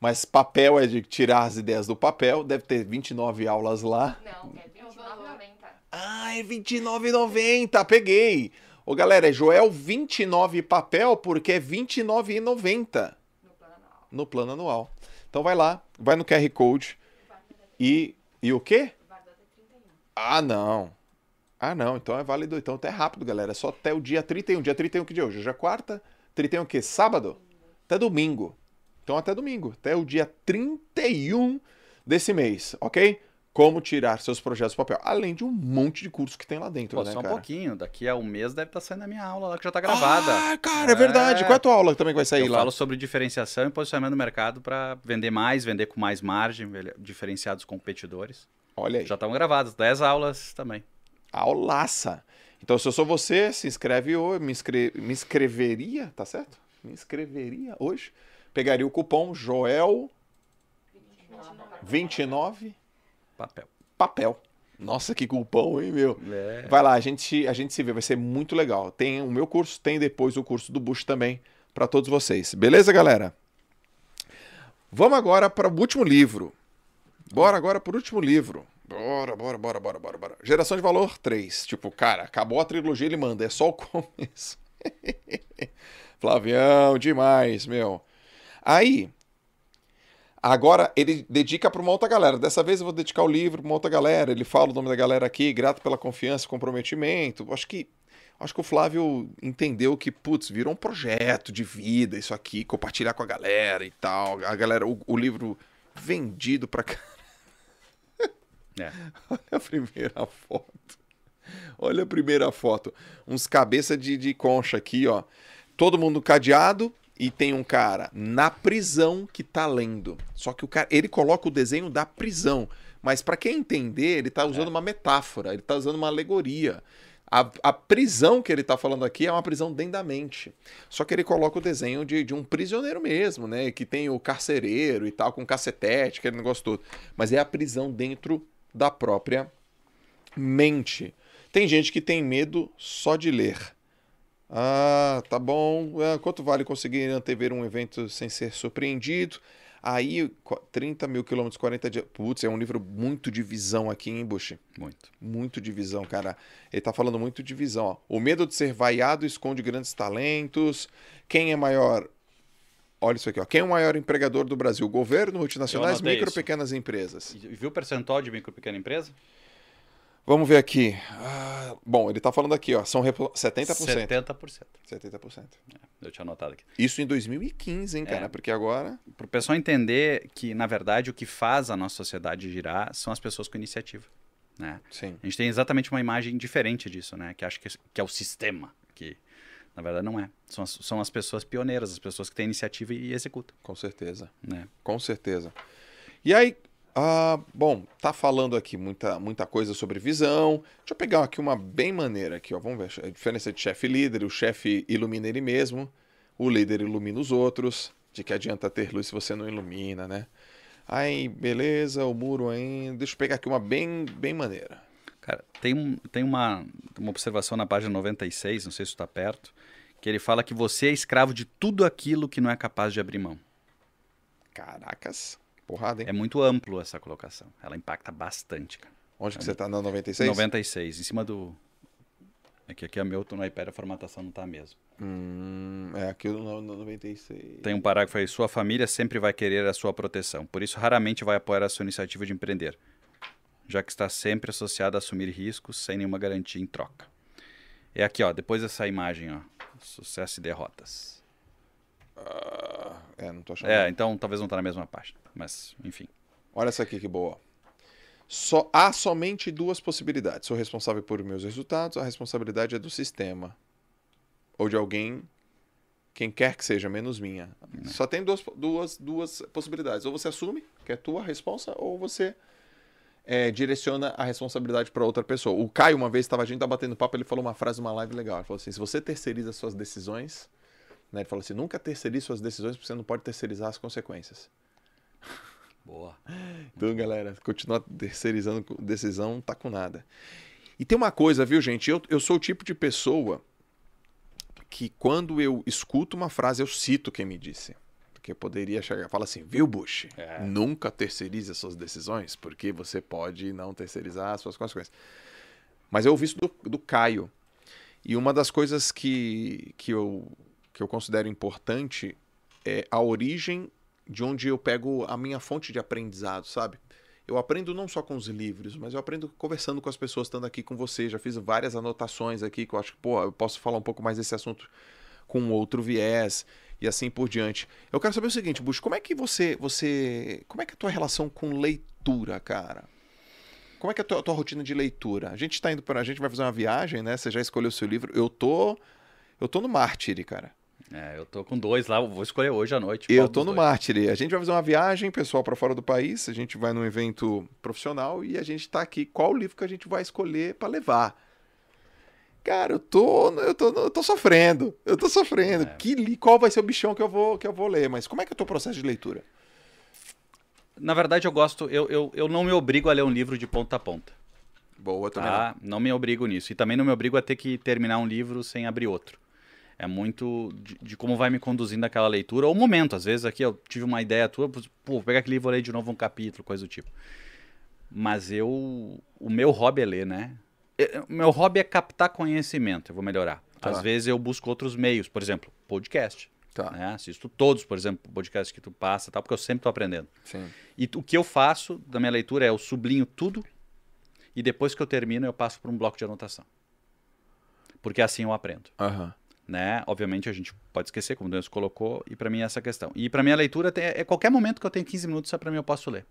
Mas papel é de tirar as ideias do papel. Deve ter 29 aulas lá. Não, é 29,90 Ah, é R$29,90. Peguei. Ô, galera, é Joel 29 papel porque é R$29,90 no plano anual. no plano anual. Então vai lá, vai no QR Code e, e o quê? Válido até 31. Ah, não. Ah, não. Então é válido. Então até rápido, galera. É só até o dia 31. Dia 31 que dia é hoje? Hoje é quarta? 31 o quê? Sábado? Até domingo. Então até domingo. Até o dia 31 desse mês, ok? Como tirar seus projetos do papel. Além de um monte de curso que tem lá dentro, Pô, né, só um cara? pouquinho. Daqui a um mês deve estar saindo a minha aula lá, que já tá gravada. Ah, cara, é verdade. Qual é a tua aula também que vai sair Eu lá? falo sobre diferenciação e posicionamento no mercado para vender mais, vender com mais margem, diferenciar dos competidores. Olha aí. Já estão gravadas, 10 aulas também. Aulaça. Então, se eu sou você, se inscreve hoje, me, inscre- me inscreveria, tá certo? Me inscreveria hoje. Pegaria o cupom Joel 29 Papel. papel. Nossa, que cupom, hein, meu? É. Vai lá, a gente, a gente se vê, vai ser muito legal. Tem o meu curso, tem depois o curso do Bush também, para todos vocês. Beleza, galera? Vamos agora para o último livro. Bora agora para o último livro. Bora, bora, bora, bora, bora, bora. Geração de Valor 3. Tipo, cara, acabou a trilogia, ele manda, é só o começo. Flavião, demais, meu. Aí, Agora ele dedica para uma outra galera. Dessa vez eu vou dedicar o livro para uma outra galera. Ele fala o nome da galera aqui, grato pela confiança e comprometimento. Acho que acho que o Flávio entendeu que, putz, virou um projeto de vida isso aqui, compartilhar com a galera e tal. A galera, o, o livro vendido para cá. É. Olha a primeira foto. Olha a primeira foto. Uns cabeça de, de concha aqui, ó. Todo mundo cadeado e tem um cara na prisão que tá lendo. Só que o cara, ele coloca o desenho da prisão. Mas para quem entender, ele tá usando uma metáfora, ele tá usando uma alegoria. A, a prisão que ele tá falando aqui é uma prisão dentro da mente. Só que ele coloca o desenho de, de um prisioneiro mesmo, né? Que tem o carcereiro e tal, com cacetete, aquele negócio todo. Mas é a prisão dentro da própria mente. Tem gente que tem medo só de ler. Ah, tá bom. Ah, quanto vale conseguir antever um evento sem ser surpreendido? Aí, qu- 30 mil quilômetros, 40 dias. Putz, é um livro muito de visão aqui, hein, Bush? Muito. Muito de visão, cara. Ele tá falando muito de visão. Ó. O medo de ser vaiado esconde grandes talentos. Quem é maior. Olha isso aqui, ó. Quem é o maior empregador do Brasil? Governo, multinacionais, micro, isso. pequenas empresas. E viu o percentual de micro pequena empresa? Vamos ver aqui. Ah, bom, ele tá falando aqui, ó. São repo- 70%. 70%. 70%. Eu tinha anotado aqui. Isso em 2015, hein, cara? É. Porque agora. Para o pessoal entender que, na verdade, o que faz a nossa sociedade girar são as pessoas com iniciativa. Né? Sim. A gente tem exatamente uma imagem diferente disso, né? Que acha que, que é o sistema, que na verdade não é. São as, são as pessoas pioneiras, as pessoas que têm iniciativa e executam. Com certeza. Né? Com certeza. E aí, ah, bom, tá falando aqui muita, muita coisa sobre visão. Deixa eu pegar aqui uma bem maneira aqui, ó. Vamos ver a diferença de chefe e líder. O chefe ilumina ele mesmo, o líder ilumina os outros. De que adianta ter luz se você não ilumina, né? Aí, beleza, o muro ainda. Deixa eu pegar aqui uma bem, bem maneira. Cara, tem, tem uma, uma observação na página 96, não sei se está perto, que ele fala que você é escravo de tudo aquilo que não é capaz de abrir mão. Caracas, porrada, hein? É muito amplo essa colocação. Ela impacta bastante, cara. Onde que você tá na 96? 96, em cima do. É que aqui é meu, tô no iPad, a formatação não tá mesmo. Hum, é aqui no, no 96. Tem um parágrafo aí, sua família sempre vai querer a sua proteção, por isso raramente vai apoiar a sua iniciativa de empreender, já que está sempre associada a assumir riscos sem nenhuma garantia em troca. É aqui, ó, depois dessa imagem, ó, sucesso e derrotas. Ah, é, não tô achando. É, então talvez não tá na mesma página, mas enfim. Olha essa aqui que boa. Só, há somente duas possibilidades. Sou responsável por meus resultados, a responsabilidade é do sistema. Ou de alguém, quem quer que seja, menos minha. Só tem duas, duas, duas possibilidades. Ou você assume que é tua responsa, ou você é, direciona a responsabilidade para outra pessoa. O Caio, uma vez, estava a gente tá batendo papo, ele falou uma frase numa live legal. Ele falou assim: se você terceiriza suas decisões, né, ele falou assim: nunca terceirize suas decisões, porque você não pode terceirizar as consequências. Boa. Então, galera, continuar terceirizando decisão, tá com nada. E tem uma coisa, viu, gente? Eu, eu sou o tipo de pessoa que quando eu escuto uma frase, eu cito quem me disse. Porque eu poderia chegar e falar assim, viu, Bush? É. Nunca terceirize as suas decisões, porque você pode não terceirizar as suas consequências. Mas eu ouvi isso do, do Caio. E uma das coisas que, que, eu, que eu considero importante é a origem de onde eu pego a minha fonte de aprendizado, sabe? Eu aprendo não só com os livros, mas eu aprendo conversando com as pessoas, estando aqui com você. Já fiz várias anotações aqui que eu acho que, pô, eu posso falar um pouco mais desse assunto com outro viés e assim por diante. Eu quero saber o seguinte, Bush, como é que você, você, como é que é a tua relação com leitura, cara? Como é que é a tua, a tua rotina de leitura? A gente tá indo para, a gente vai fazer uma viagem, né? Você já escolheu o seu livro? Eu tô, eu tô no Mártire, cara. É, eu tô com dois lá, vou escolher hoje à noite. Eu tô no dois. Mártire. A gente vai fazer uma viagem, pessoal, para fora do país. A gente vai num evento profissional e a gente tá aqui. Qual livro que a gente vai escolher para levar? Cara, eu tô, eu tô, eu tô sofrendo. Eu tô sofrendo. É. Que li, qual vai ser o bichão que eu vou que eu vou ler? Mas como é que é o teu processo de leitura? Na verdade, eu gosto, eu, eu, eu não me obrigo a ler um livro de ponta a ponta. Boa, também Tá? Não me obrigo nisso. E também não me obrigo a ter que terminar um livro sem abrir outro. É muito de, de como vai me conduzindo aquela leitura, ou o momento. Às vezes aqui eu tive uma ideia tua, pô, vou pegar aquele livro e vou ler de novo um capítulo, coisa do tipo. Mas eu. O meu hobby é ler, né? É, O meu hobby é captar conhecimento, eu vou melhorar. Tá. Às vezes eu busco outros meios, por exemplo, podcast. Tá. Né? Assisto todos, por exemplo, podcasts que tu passa, tal, porque eu sempre estou aprendendo. Sim. E o que eu faço da minha leitura é eu sublinho tudo e depois que eu termino eu passo para um bloco de anotação. Porque assim eu aprendo, Aham. Né? Obviamente a gente pode esquecer, como Deus colocou, e para mim é essa questão. E para mim a leitura tem, é qualquer momento que eu tenho 15 minutos, para mim eu posso ler.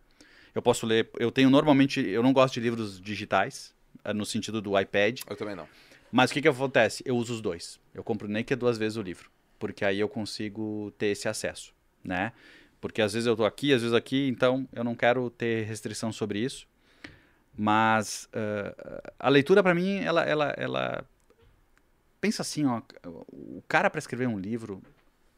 Eu posso ler, eu tenho normalmente, eu não gosto de livros digitais, eh, no sentido do iPad, Eu também não. mas o que que acontece? Eu uso os dois. Eu compro nem que duas vezes o livro, porque aí eu consigo ter esse acesso, né? Porque às vezes eu tô aqui, às vezes aqui, então eu não quero ter restrição sobre isso. Mas ah, a leitura para mim, ela, ela, ela pensa assim, ó, o cara para escrever um livro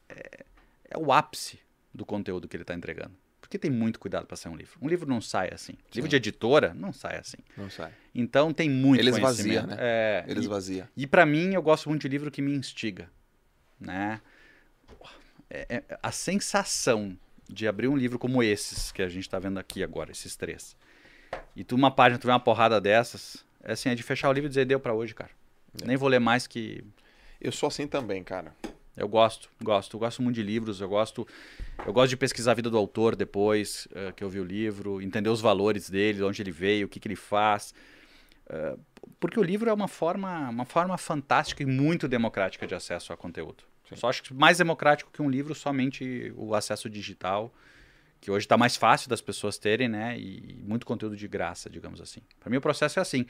é, é o ápice do conteúdo que ele está entregando. Porque tem muito cuidado para sair um livro. Um livro não sai assim. Livro Sim. de editora não sai assim. Não sai. Então tem muito Ele conhecimento. esvazia, né? É, Ele e- esvazia. e pra mim, eu gosto muito de livro que me instiga, né? É- é- a sensação de abrir um livro como esses que a gente tá vendo aqui agora, esses três, e tu uma página, tu vê uma porrada dessas, é assim, é de fechar o livro e dizer, deu pra hoje, cara. É. Nem vou ler mais que... Eu sou assim também, cara. Eu gosto, gosto, eu gosto muito de livros, eu gosto, eu gosto de pesquisar a vida do autor depois eh, que eu vi o livro, entender os valores dele, de onde ele veio, o que, que ele faz, Eh, porque o livro é uma forma, uma forma fantástica e muito democrática de acesso a conteúdo. Sim. Só acho que mais democrático que um livro somente o acesso digital, que hoje está mais fácil das pessoas terem, né? E muito conteúdo de graça, digamos assim. Para mim o processo é assim.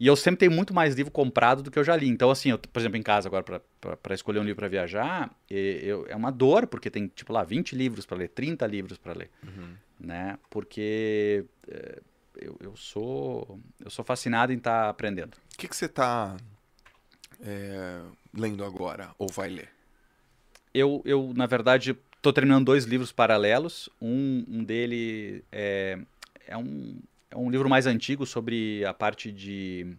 E eu sempre tenho muito mais livro comprado do que eu já li. Então, assim, eu, por exemplo, em casa agora, para escolher um livro para viajar, eu- é uma dor, porque tem, tipo lá, 20 livros para ler, 30 livros para ler, né? Porque eh, eu, eu sou eu sou fascinado em estar aprendendo. O que, que você tá é, lendo agora? Ou vai ler? Eu, eu na verdade, estou terminando dois livros paralelos. Um, um dele é, é, um, é um livro mais antigo sobre a parte de.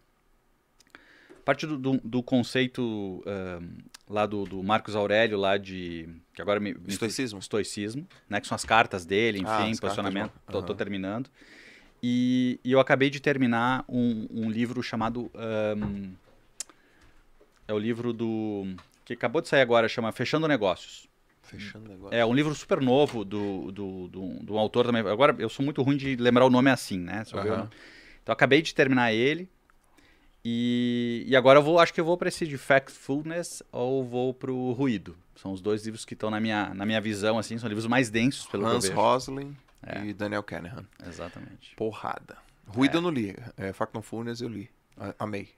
parte do, do, do conceito ahn, lá do, do Marcos Aurélio, lá de. que agora me. Estoicismo? Estoicismo, né? Que são as cartas dele, enfim, Ah, as cartas, posicionamento. tô Aham. terminando. E, e eu acabei de terminar um, um livro chamado. ahn, é o livro do. que acabou de sair agora, chama Fechando Negócios. Fechando o negócio. É um livro super novo do, do, do, do autor também. Agora, eu sou muito ruim de lembrar o nome assim, né? Se eu o. Então, acabei de terminar ele. E, e agora eu vou, acho que eu vou para esse de Factfulness ou vou pro Ruído. São os dois livros que estão na minha, na minha visão, assim, são livros mais densos, pelo Hans que. Rosling É. e Daniel Kahneman. Exatamente. Porrada. Ruído eu não li. É, Factum Fullness eu li. Amei.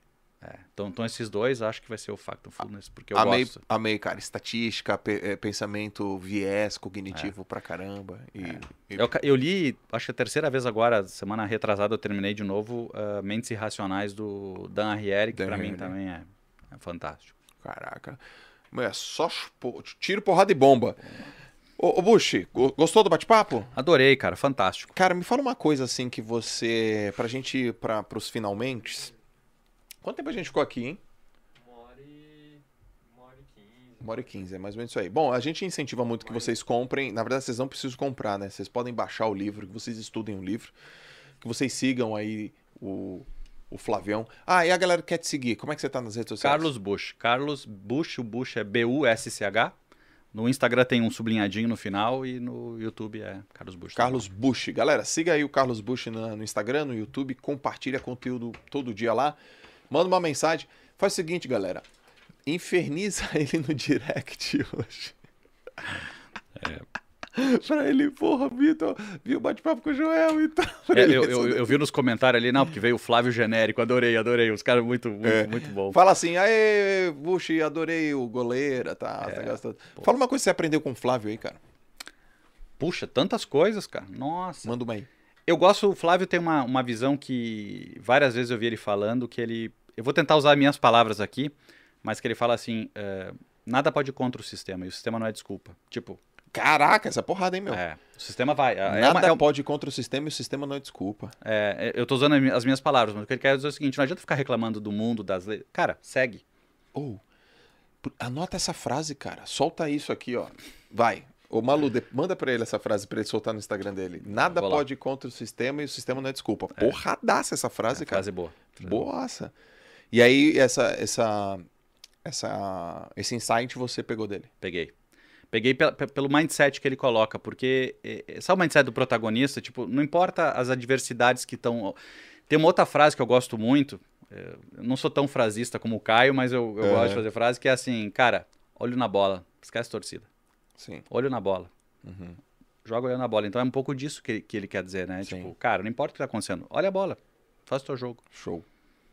É. Então, então, esses dois, acho que vai ser o Factfulness, porque eu amei, gosto. amei, cara. Estatística, pe- é, pensamento, viés cognitivo pra caramba. E, e- Eu, eu li, acho que a terceira vez agora, semana retrasada, eu terminei de novo ah, Mentes Irracionais do Dan Arrieri, que Dan pra mim Ariely. também é, é fantástico. Caraca. Mas é só tiro, porrada e bomba. Ô, ô Bush, go- gostou do bate-papo? Adorei, cara, fantástico. Cara, me fala uma coisa assim que você. Pra gente ir pra, pros finalmente. Quanto tempo a gente ficou aqui, hein? Uma hora e. Uma hora e quinze. Uma hora e quinze, é mais ou menos isso aí. Bom, a gente incentiva muito que vocês comprem. Na verdade, vocês não precisam comprar, né? Vocês podem baixar o livro, que vocês estudem o livro, que vocês sigam aí o, o Flavião. Ah, e a galera que quer te seguir, como é que você tá nas redes sociais? Carlos Bush. Carlos Bush, o Bush é B-U-S-C-H. No Instagram tem um sublinhadinho no final e no YouTube é Carlos Bush. Carlos Bush. Galera, siga aí o Carlos Bush no Instagram, no YouTube, compartilha conteúdo todo dia lá. Manda uma mensagem. Faz o seguinte, galera. Inferniza ele no direct hoje. pra ele, porra, Vitor, viu o bate-papo com o Joel e tal. É, eu, eu, eu vi nos comentários ali, não, porque veio o Flávio Genérico, adorei, adorei. Os caras muito, muito, É. muito bom. Fala assim, aê, Bush, adorei o goleiro, tá? negócio todo. Fala uma coisa que você aprendeu com o Flávio aí, cara. Puxa, tantas coisas, cara. Nossa. Manda uma aí. Eu gosto, o Flávio tem uma, uma visão que várias vezes eu vi ele falando, que ele. Eu vou tentar usar minhas palavras aqui, mas que ele fala assim: é, nada pode ir contra o sistema, e o sistema não é desculpa. Tipo, Caraca, essa porrada, hein, meu? é, o sistema vai. É, Nada uma- é pode ir contra o sistema e o sistema não é desculpa. é, eu tô usando as mi- as minhas palavras, mas o que ele quer dizer é o seguinte: não adianta ficar reclamando do mundo, das leis. Cara, segue. Ou, por- anota essa frase, cara. Solta isso aqui, ó. Vai. Ô, Malu, de- manda pra ele essa frase pra ele soltar no Instagram dele. Nada pode ir contra o sistema e o sistema não é desculpa. Porradaça essa frase, É, cara. frase boa. Boaça. E aí, essa, essa, essa, esse insight você pegou dele. Peguei. Peguei pe- pe- pelo mindset que ele coloca, porque eh, sabe o mindset do protagonista? Tipo, não importa as adversidades que estão. Tem uma outra frase que eu gosto muito. eh, Eu não sou tão frasista como o Caio, mas eu, eu É. gosto de fazer frase que é assim, cara, olho na bola, esquece a torcida. Sim. Olho na bola. Uhum. Joga olhando na bola. Então é um pouco disso que ele, que ele quer dizer, né? Sim. Tipo, cara, não importa o que tá acontecendo. Olha a bola. Faz o teu jogo. Show.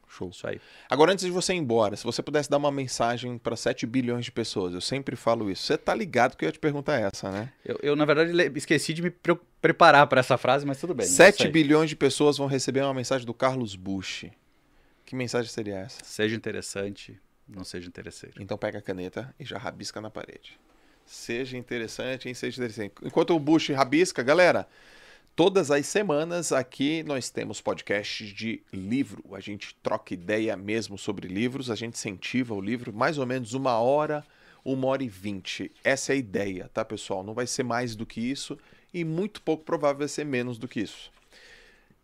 Show. Isso aí. Agora, antes de você ir embora, se você pudesse dar uma mensagem para 7 bilhões de pessoas, eu sempre falo isso. Você tá ligado que eu ia te perguntar essa, né? Eu, eu, na verdade, esqueci de me pre- preparar para essa frase, mas tudo bem. é 7 isso aí. bilhões de pessoas vão receber uma mensagem do Carlos Bush. Que mensagem seria essa? Seja interessante, não seja interesseiro. Então pega a caneta e já rabisca na parede. Seja interessante, hein? Seja interessante. Enquanto o Bush rabisca, galera, todas as semanas aqui nós temos podcasts de livro. A gente troca ideia mesmo sobre livros, a gente incentiva o livro, mais ou menos uma hora, uma hora e vinte. Essa é a ideia, tá, pessoal? Não vai ser mais do que isso e muito pouco provável vai ser menos do que isso.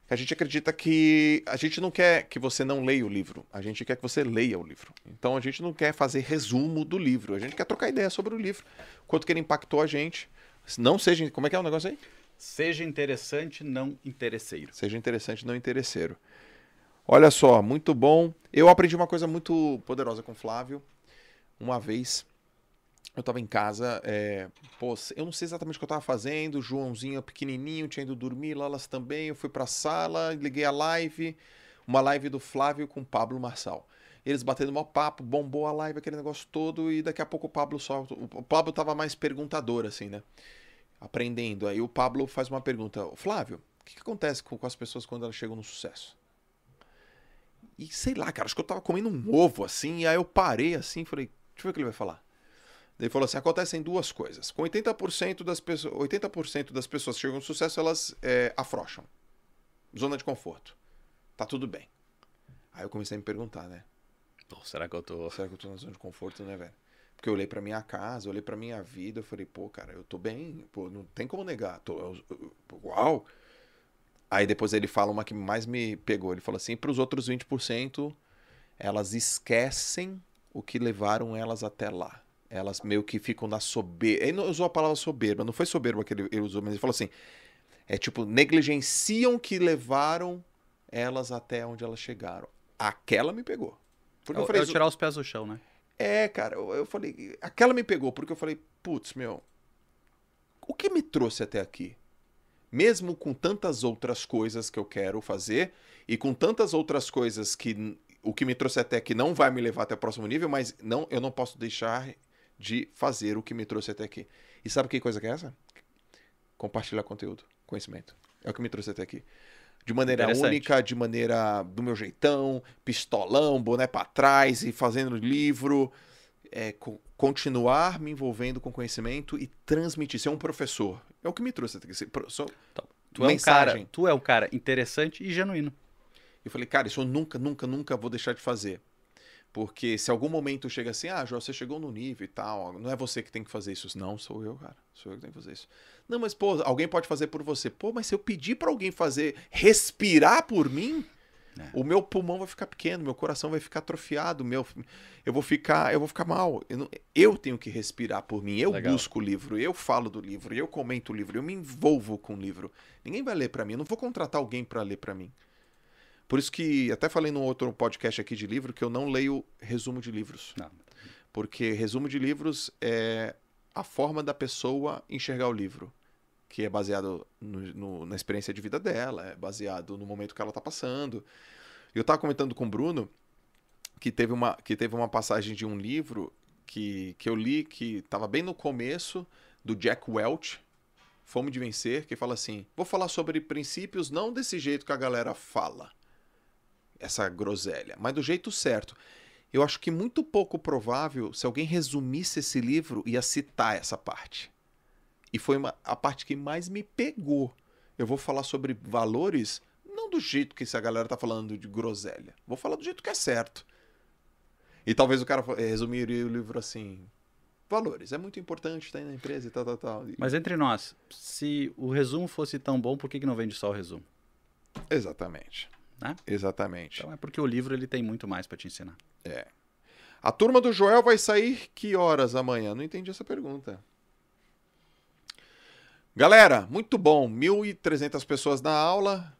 A gente acredita que a gente não quer que você não leia o livro, a gente quer que você leia o livro. Então a gente não quer fazer resumo do livro, a gente quer trocar ideia sobre o livro, quanto que ele impactou a gente. Não seja, como é que é o negócio aí? Seja interessante, não interesseiro. Seja interessante, não interesseiro. Olha só, muito bom. Eu aprendi uma coisa muito poderosa com o Flávio. Uma vez, eu tava em casa, é, pô, eu não sei exatamente o que eu tava fazendo, o Joãozinho pequenininho, tinha ido dormir, Lalas também, eu fui pra sala, liguei a live, uma live do Flávio com o Pablo Marçal. Eles batendo mó papo, bombou a live, aquele negócio todo, e daqui a pouco o Pablo solta. O Pablo tava mais perguntador, assim, né? Aprendendo. Aí o Pablo faz uma pergunta: Flávio, o que, que acontece com, com as pessoas quando elas chegam no sucesso? E sei lá, cara, acho que eu tava comendo um ovo assim, e aí eu parei assim e falei: deixa eu ver o que ele vai falar. Ele falou assim: acontecem duas coisas. Com 80% das pessoas, 80% das pessoas que chegam no sucesso, elas é, afrouxam. Zona de conforto. Tá tudo bem. Aí eu comecei a me perguntar, né? Pô, será que eu tô. Será que eu tô na zona de conforto, né, velho? Porque eu olhei pra minha casa, eu olhei pra minha vida, eu falei, pô, cara, eu tô bem, pô, não tem como negar. Tô, eu- eu- uau! Aí depois ele fala uma que mais me pegou. Ele falou assim: pros outros 20%, elas esquecem o que levaram elas até lá. Elas meio que ficam na soberba. Ele não usou a palavra soberba, não foi soberba que ele, ele usou, mas ele falou assim: é tipo, negligenciam que levaram elas até onde elas chegaram. Aquela me pegou. Porque eu, Eu, falei, eu tirar os pés do chão, né? É, cara, eu, eu falei. Aquela me pegou, porque eu falei, putz, meu. O que me trouxe até aqui? Mesmo com tantas outras coisas que eu quero fazer, e com tantas outras coisas que o que me trouxe até aqui não vai me levar até o próximo nível, mas não, eu não posso deixar de fazer o que me trouxe até aqui. E sabe que coisa que é essa? Compartilhar conteúdo, conhecimento. É o que me trouxe até aqui. De maneira única, de maneira do meu jeitão, pistolão, boné pra trás e fazendo livro, é, co- continuar me envolvendo com conhecimento e transmitir, ser um professor. É o que me trouxe até aqui. sou- Tu é, um cara, tu é um cara interessante e genuíno. Eu falei, cara, isso eu nunca, nunca, nunca vou deixar de fazer. Porque se algum momento chega assim, ah, João, você chegou no nível e tal, não é você que tem que fazer isso. Não, sou eu, cara. Sou eu que tenho que fazer isso. Não, mas, pô, alguém pode fazer por você. Pô, mas se eu pedir pra alguém fazer, respirar por mim, É. o meu pulmão vai ficar pequeno, meu coração vai ficar atrofiado, meu, eu vou ficar, eu vou ficar mal. Eu, não- eu tenho que respirar por mim. Eu Legal. busco o livro, eu falo do livro, eu comento o livro, eu me envolvo com o livro. Ninguém vai ler pra mim, eu não vou contratar alguém pra ler pra mim. Por isso que até falei num outro podcast aqui de livro que eu não leio resumo de livros, Não. porque resumo de livros é a forma da pessoa enxergar o livro, que é baseado no- no- na experiência de vida dela, é baseado no momento que ela tá passando. Eu tava comentando com o Bruno que teve uma, que teve uma passagem de um livro que, que eu li que estava bem no começo do Jack Welch, Fome de Vencer, que fala assim: vou falar sobre princípios não desse jeito que a galera fala, essa groselha, mas do jeito certo. Eu acho que muito pouco provável se alguém resumisse esse livro ia citar essa parte. E foi uma- a parte que mais me pegou. Eu vou falar sobre valores não do jeito que essa galera tá falando de groselha. Vou falar do jeito que é certo. E talvez o cara eh, resumiria o livro assim: valores, é muito importante estar na empresa e tal, tal, tal. Mas entre nós, se o resumo fosse tão bom, por que, que não vende só o resumo? Exatamente. Né? Exatamente. Então é porque o livro ele tem muito mais pra te ensinar. A turma do Joel vai sair que horas amanhã? Não entendi essa pergunta. Galera, muito bom. 1.300 pessoas na aula.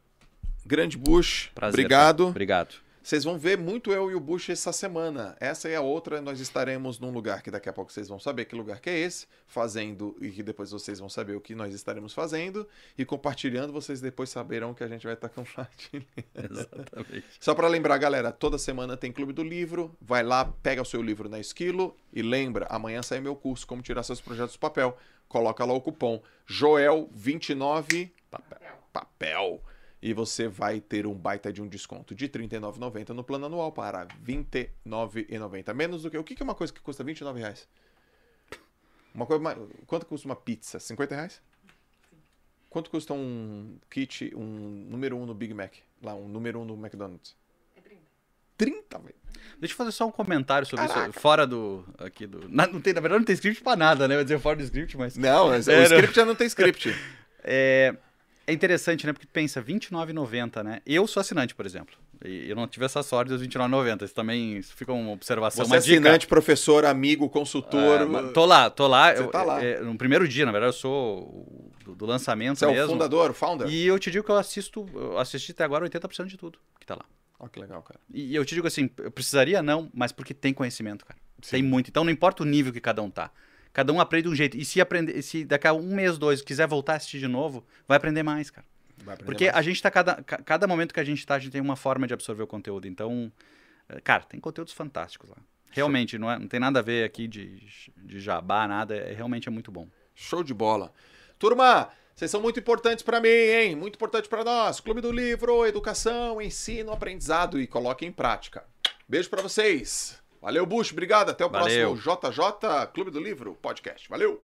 Grande Bush. Prazer. Obrigado. tá? Obrigado. Vocês vão ver muito eu e o Bush essa semana. Essa e a outra, nós estaremos num lugar que daqui a pouco vocês vão saber que lugar que é esse, fazendo, e que depois vocês vão saber o que nós estaremos fazendo, e compartilhando, vocês depois saberão que a gente vai estar compartilhando. Exatamente. Só para lembrar, galera, toda semana tem Clube do Livro. Vai lá, pega o seu livro na Esquilo e lembra, amanhã sai meu curso Como Tirar Seus Projetos do Papel. Coloca lá o cupom Joel29 Papel. papel. E você vai ter um baita de um desconto de R$ 39,90 no plano anual para R$ 29,90. Menos do que. O que é uma coisa que custa 29 reais? Uma coisa mais... Quanto custa uma pizza? 50 reais? Quanto custa um kit, um número 1 um no Big Mac? Lá, um número 1 um no McDonald's? É 30. 30, velho. Deixa eu fazer só um comentário sobre Caraca. isso. Fora do. Aqui do. Na, não tem, na verdade, não tem script pra nada, né? Eu ia dizer fora do script, mas. Não, mas É, o não. script já não tem script. É, é interessante, né? Porque tu pensa, R$29,90, né? Eu sou assinante, por exemplo. E eu não tive essa sorte dos R$29,90. Isso também isso fica uma observação, Você uma é dica. assinante, professor, amigo, consultor. É, tô lá, tô lá. Você eu- tá lá. é, no primeiro dia, na verdade, eu sou do, do lançamento Você é o mesmo. fundador, o founder? E eu te digo que eu assisto, eu assisti até agora 80% de tudo que tá lá. Olha que legal, cara. E eu te digo assim, eu precisaria não, mas porque tem conhecimento, cara. Sim. Tem muito. Então não importa o nível que cada um tá. Cada um aprende de um jeito. E se aprender, se daqui a um mês, dois, quiser voltar a assistir de novo, vai aprender mais, cara. Vai aprender Porque mais. a gente tá, cada, ca- cada momento que a gente tá, a gente tem uma forma de absorver o conteúdo. Então, eh, cara, tem conteúdos fantásticos lá. Realmente, não, é, não tem nada a ver aqui de, de jabá, nada. É, realmente é muito bom. Show de bola. Turma, vocês são muito importantes pra mim, hein? Muito importante pra nós. Clube do Livro, educação, ensino, aprendizado e coloquem em prática. Beijo pra vocês. Valeu, Bush. Obrigado. Até o Valeu. próximo JJ Clube do Livro podcast. Valeu.